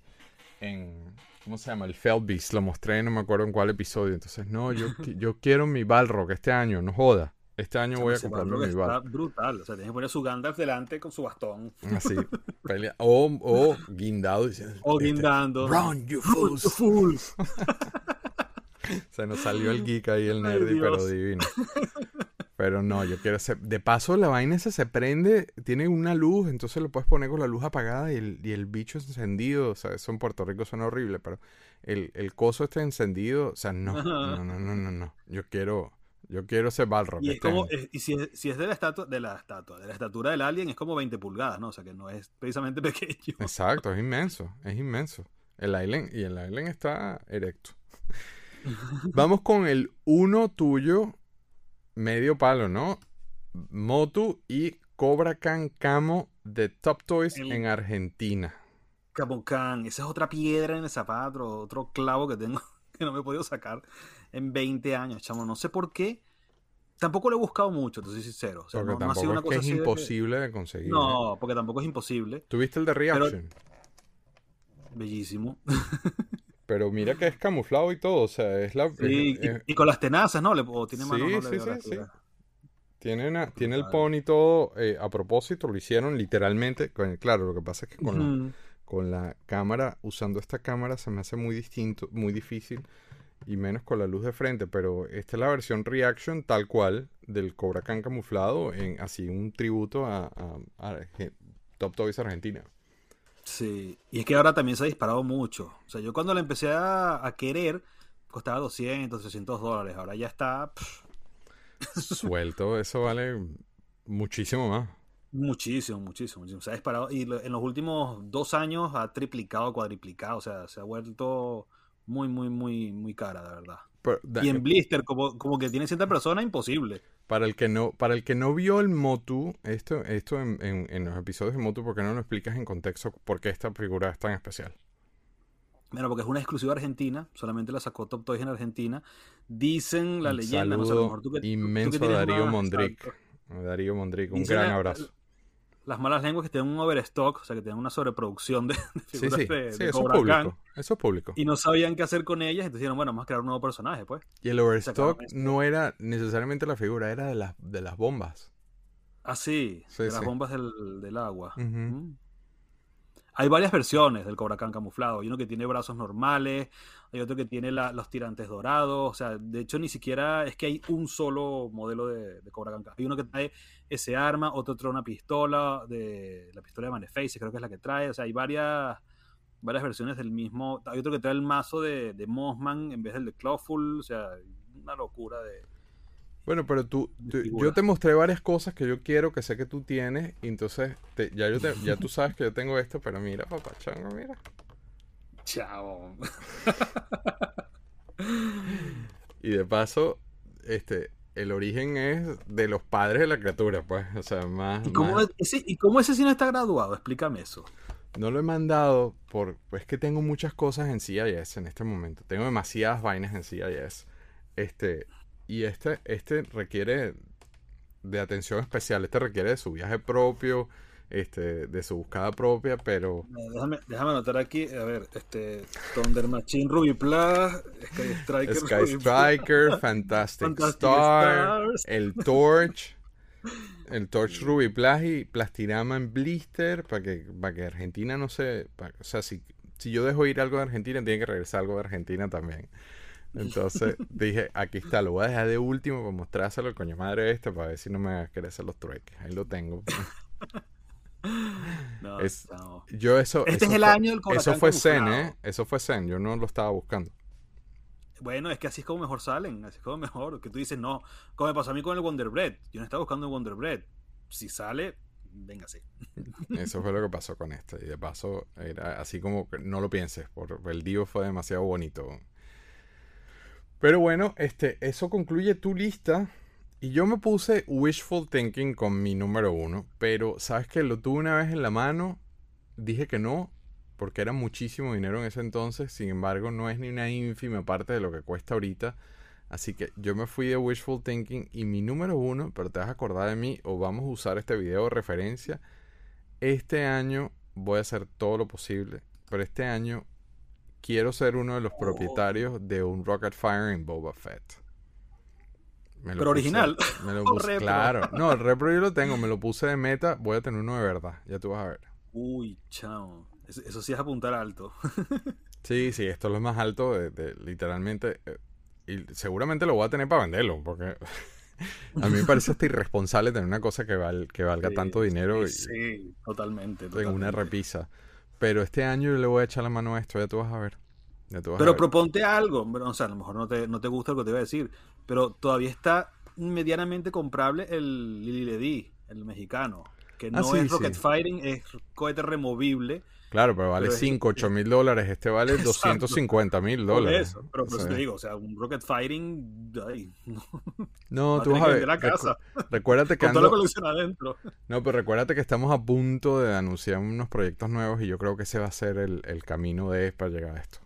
en, ¿cómo se llama? El Beast, lo mostré, no me acuerdo en cuál episodio. Entonces, no, yo, (laughs) yo quiero mi Balrog este año, no joda. Este año voy a comprarme mi Balrog. Está brutal, o sea, tienes que poner su Gandalf delante con su bastón. Así, (laughs) pelea. O, o guindado diciendo. O este, guindando. Run, you fools. fools. (laughs) se nos salió el geek ahí, el nerdy, pero divino. Pero no, yo quiero hacer. De paso, la vaina esa se prende, tiene una luz, entonces lo puedes poner con la luz apagada y el, y el bicho encendido. O sea, eso en Puerto Rico suena horrible, pero el, el coso está encendido. O sea, no, no, no, no, no, no. Yo quiero. Yo quiero ese Balrog. Y, es como, y si, es, si es de la estatua, de la estatua, de la estatura del alien, es como 20 pulgadas, ¿no? O sea que no es precisamente (laughs) pequeño. Exacto, es inmenso, es inmenso. El alien, y el alien está erecto. (laughs) Vamos con el uno tuyo medio palo, ¿no? Motu y Cobra Can Camo de Top Toys en Argentina. Camo Can, esa es otra piedra en el zapato, otro clavo que tengo (laughs) que no me he podido sacar en 20 años, chamo. No sé por qué. Tampoco lo he buscado mucho, te soy sincero. O porque tampoco es que es imposible de... conseguir. No, porque tampoco es imposible. ¿Tuviste el de Reaction? Bellísimo. (laughs) Pero mira que es camuflado y todo, o sea, es la... Sí, y, con las tenazas, ¿no? O tiene manos, sí, sí, sí, Tiene, tiene el pony todo eh, a propósito, lo hicieron literalmente. claro, lo que pasa es que con, la, con la cámara, usando esta cámara, se me hace muy distinto, muy difícil y menos con la luz de frente. Pero esta es la versión reaction tal cual del Cobra Khan camuflado, en así un tributo a, a Top Toys Argentina. Sí, y es que ahora también se ha disparado mucho. O sea, yo cuando la empecé a, querer, costaba 200, 300 dólares. Ahora ya está... Suelto, eso vale muchísimo más. Muchísimo, muchísimo, muchísimo. Se ha disparado y en los últimos dos años ha triplicado, cuadriplicado. O sea, se ha vuelto muy, muy, muy, muy cara, de verdad. Y en blister, como, como que tiene cierta persona, imposible. Para el que no, para el que no vio el Motu, esto, esto en, en, los episodios de Motu, ¿por qué no lo explicas en contexto por qué esta figura es tan especial? Bueno, porque es una exclusiva argentina, solamente la sacó Top Toys en Argentina. Dicen la leyenda, no sé, mejor tú que, inmenso Darío Mondrick. Darío Mondrick, un gran abrazo las malas lenguas que tienen un overstock, o sea, que tienen una sobreproducción de, figuras sí, sí. de, sí, eso es público. Eso es público. Y no sabían qué hacer con ellas, entonces dijeron, bueno, vamos a crear un nuevo personaje, pues. Y el overstock no era necesariamente la figura, era de las, de las bombas. Ah, sí, de las bombas del, del agua. Hay varias versiones del Cobra Khan camuflado. Hay uno que tiene brazos normales, hay otro que tiene los tirantes dorados. O sea, de hecho, ni siquiera es que hay un solo modelo de, Cobra Khan. Hay uno que trae ese arma, otro trae una pistola, de la pistola de Maneface, creo que es la que trae. O sea, hay varias, varias versiones del mismo. Hay otro que trae el mazo de, de Mossman en vez del de Clawful. O sea, una locura de bueno, pero tú, yo te mostré varias cosas que yo quiero, que sé que tú tienes, y entonces ya, yo te, ya tú sabes que yo tengo esto, pero mira, papá chango, mira. Chao. y de paso, este, el origen es de los padres de la criatura, pues, o sea, más... ¿Y cómo, Ese, ¿y cómo ese sí no está graduado? Explícame eso. No lo he mandado por, pues que tengo muchas cosas en CIS en este momento. Tengo demasiadas vainas en CIS. Este, y este, este requiere de atención especial. Este requiere de su viaje propio, este, de su buscada propia, pero. Déjame, déjame anotar aquí, a ver, este Thunder Machine, Ruby Plus, Sky Striker, Sky Striker, (laughs) Fantastic, Star, el Torch, el Torch Ruby Plus y Plastirama en blister, para que, para que Argentina no se. o sea, si, si yo dejo ir algo de Argentina, tiene que regresar algo de Argentina también. Entonces dije, aquí está, lo voy a dejar de último para mostrárselo al coño madre este para ver si no me querer hacer los trueques. Ahí lo tengo. (laughs) no, Yo eso, este es el año del Eso fue Zen, ¿eh? Eso fue Zen, yo no lo estaba buscando. Bueno, es que así es como mejor salen, así es como mejor. Que tú dices, no, como me pasó a mí con el Wonder Bread. Yo no estaba buscando el Wonder Bread. Si sale, véngase. (laughs) Eso fue lo que pasó con este. Y de paso, era así como que no lo pienses, porque el Dio fue demasiado bonito. Pero bueno, este, eso concluye tu lista. Y yo me puse wishful thinking con mi número uno. Pero, ¿sabes que Lo tuve una vez en la mano. Dije que no, porque era muchísimo dinero en ese entonces. Sin embargo, no es ni una ínfima parte de lo que cuesta ahorita. Así que yo me fui de wishful thinking y mi número uno, pero te vas a acordar de mí o vamos a usar este video de referencia. Este año voy a hacer todo lo posible, pero este año quiero ser uno de los propietarios de un Rocket Fire en Boba Fett. pero original. Me lo (laughs) puse, claro. No, el repro yo lo tengo, me lo puse de meta, voy a tener uno de verdad, ya tú vas a ver. Uy, chao. Eso, sí es apuntar alto. (laughs) sí, sí, esto es lo más alto de, literalmente. Eh, y seguramente lo voy a tener para venderlo, porque (laughs) a mí me parece hasta irresponsable tener una cosa que, val, que valga tanto dinero. Sí, totalmente, En una repisa. Pero este año yo le voy a echar la mano a esto, ya tú vas a ver. pero proponte algo, o sea, a lo mejor no te, no te gusta lo que te voy a decir, pero todavía está medianamente comprable el Lili Ledi, el mexicano, que ah, no es rocket firing, es cohete removible Claro, pero vale 5, 8 mil dólares. Este vale (laughs) 250 mil dólares. Eso. Pero, pero te digo, o sea, un rocket firing. no, tú vas a ver. recuérdate que. Con todo lo adentro. No, pero recuérdate que estamos a punto de anunciar unos proyectos nuevos y yo creo que ese va a ser el, el camino de para llegar a esto.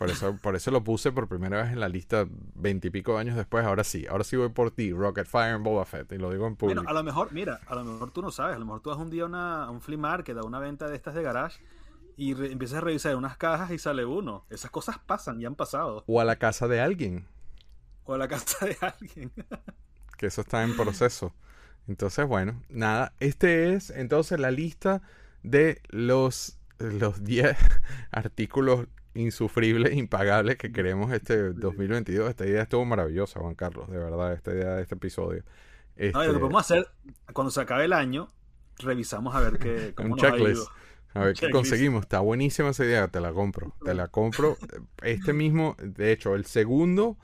Por eso, por eso lo puse por primera vez en la lista veintipico años después. Ahora sí, ahora sí voy por ti, Rocket Fire en Boba Fett, y lo digo en público. Bueno, a lo mejor, mira, a lo mejor tú no sabes, a lo mejor tú vas un día a, un flea market, a una venta de estas de garage, y empiezas a revisar unas cajas y sale uno. Esas cosas pasan y han pasado. O a la casa de alguien. O a la casa de alguien. (laughs) que eso está en proceso. Entonces, bueno, nada. Este es entonces la lista de los los 10 (laughs) artículos insufribles, (laughs) impagables que queremos este 2022. Esta idea estuvo maravillosa, Juan Carlos, de verdad, esta idea de este episodio. Este... lo que podemos hacer, cuando se acabe el año, revisamos a ver qué... (laughs) un checklist. A ver qué conseguimos. Está buenísima esa idea. Te la compro. Te la compro. (laughs) Este mismo, de hecho, el segundo,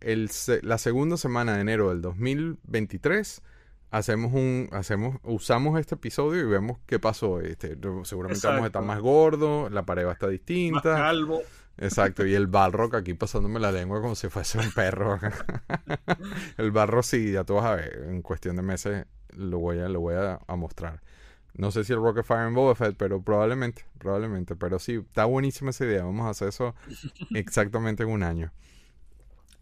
el, la segunda semana de enero del 2023, hacemos un, hacemos, usamos este episodio y vemos qué pasó. Este, seguramente vamos a estar más gordos, la pared va a estar distinta. Más calvo. Exacto, y el (laughs) Balrock aquí pasándome la lengua como si fuese un perro. (laughs) el barro sí, ya tú vas a ver, en cuestión de meses lo voy a, lo voy a mostrar. No sé si el Rocket Fire en Boba Fett, pero probablemente, probablemente. Pero sí, está buenísima esa idea. Vamos a hacer eso (laughs) exactamente en un año.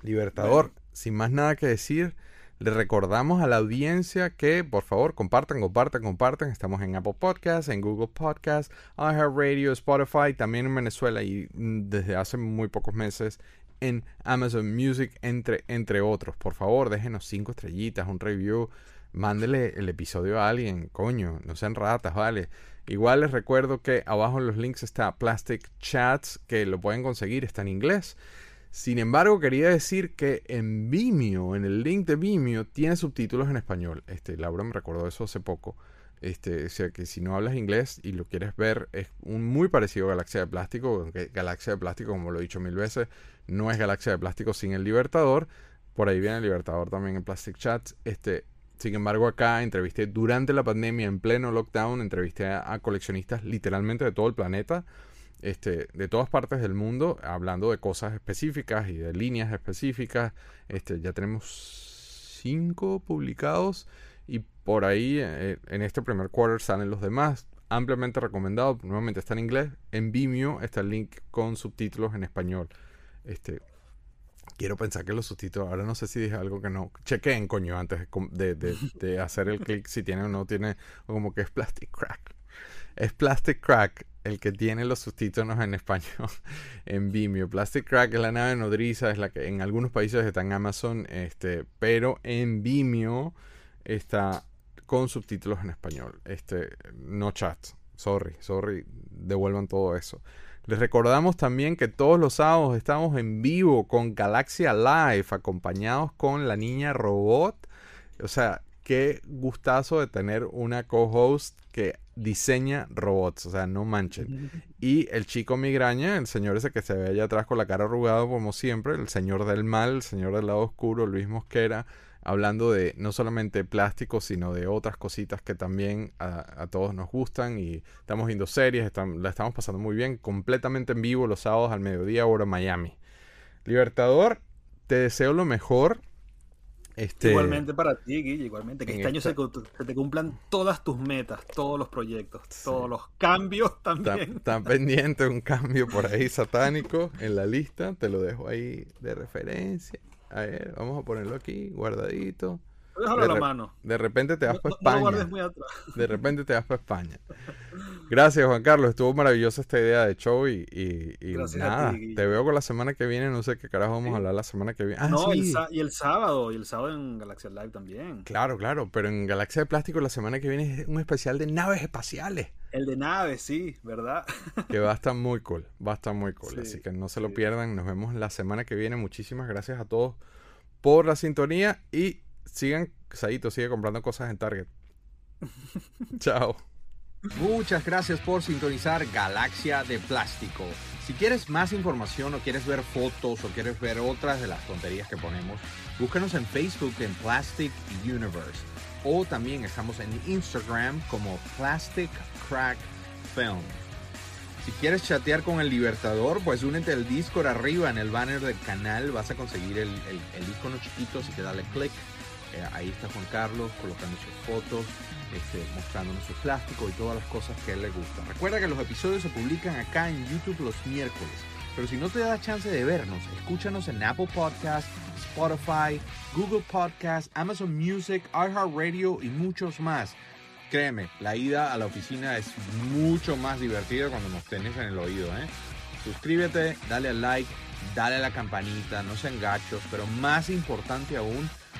Libertador, sin más nada que decir, le recordamos a la audiencia que por favor compartan, compartan, compartan. Estamos en Apple Podcasts, en Google Podcasts, iHeartRadio, Spotify, también en Venezuela y mm, desde hace muy pocos meses en Amazon Music, entre, entre otros. Por favor, déjenos cinco estrellitas, un review mándele el episodio a alguien, coño, no sean ratas, vale. Igual les recuerdo que abajo en los links está Plastic Chats, que lo pueden conseguir, está en inglés. Sin embargo, quería decir que en Vimeo, en el link de Vimeo, tiene subtítulos en español. Este, Laura me recordó eso hace poco. Este, o sea que si no hablas inglés y lo quieres ver, es un muy parecido a Galaxia de Plástico. Galaxia de Plástico, como lo he dicho mil veces, no es Galaxia de Plástico sin el Libertador. Por ahí viene el Libertador también en Plastic Chats. Este, sin embargo, acá entrevisté durante la pandemia, en pleno lockdown, entrevisté a, coleccionistas literalmente de todo el planeta, este, de todas partes del mundo, hablando de cosas específicas y de líneas específicas. Este, ya tenemos cinco publicados y por ahí eh, en este primer quarter salen los demás. Ampliamente recomendado, nuevamente está en inglés. En Vimeo está el link con subtítulos en español. Este, Quiero pensar que los subtítulos, ahora no sé si dije algo que no. Chequen, coño, antes de, de, de hacer el clic si tiene o no tiene, como que es Plastic Crack. Es Plastic Crack el que tiene los subtítulos en español (laughs) en Vimeo. Plastic Crack es la nave nodriza, es la que en algunos países está en Amazon, este, pero en Vimeo está con subtítulos en español. Este, no chat. Sorry, sorry, devuelvan todo eso. Les recordamos también que todos los sábados estamos en vivo con Galaxia Live, acompañados con la niña robot. O sea, qué gustazo de tener una co-host que diseña robots, o sea, no manchen. Y el chico migraña, el señor ese que se ve allá atrás con la cara arrugada como siempre, el señor del mal, el señor del lado oscuro, Luis Mosquera, hablando de no solamente plástico, sino de otras cositas que también a, todos nos gustan y estamos viendo series, la estamos pasando muy bien, completamente en vivo los sábados al mediodía, hora Miami. Libertador, te deseo lo mejor. Este, igualmente para ti, Guille, igualmente. Que este año se, te cumplan todas tus metas, todos los proyectos, todos los cambios también. Tan, pendiente un cambio por ahí satánico en la lista, te lo dejo ahí de referencia. A ver, vamos a ponerlo aquí, guardadito. Déjalo a la mano. De repente te vas para España. muy atrás. De repente te vas para España. Gracias, Juan Carlos. Estuvo maravillosa esta idea de show y, y, nada. te veo con la semana que viene. No sé qué carajo vamos a hablar la semana que viene. Ah, no, y el sábado. Y el sábado en Galaxia Live también. Claro, claro. Pero en Galaxia de Plástico la semana que viene es un especial de naves espaciales. El de naves, sí, ¿verdad? que va a estar muy cool. Va a estar muy cool. así que no se lo pierdan. Nos vemos la semana que viene. Muchísimas gracias a todos por la sintonía y sigan, Saito sigue comprando cosas en Target. (laughs) Chao. Muchas gracias por sintonizar Galaxia de Plástico. Si quieres más información o quieres ver fotos o quieres ver otras de las tonterías que ponemos, búscanos en Facebook en Plastic Universe. O también estamos en Instagram como Plastic Crack Film. Si quieres chatear con el Libertador, pues únete al Discord arriba en el banner del canal. Vas a conseguir el, icono chiquito, así que dale click. Eh, ahí está Juan Carlos colocando sus fotos, este, mostrándonos su plástico y todas las cosas que él le gustan. Recuerda que los episodios se publican acá en YouTube los miércoles. Pero si no te da chance de vernos, escúchanos en Apple Podcasts, Spotify, Google Podcasts, Amazon Music, iHeartRadio y muchos más. Créeme, la ida a la oficina es mucho más divertida cuando nos tenés en el oído. ¿eh? Suscríbete, dale al like, dale a la campanita, no sean gachos, pero más importante aún,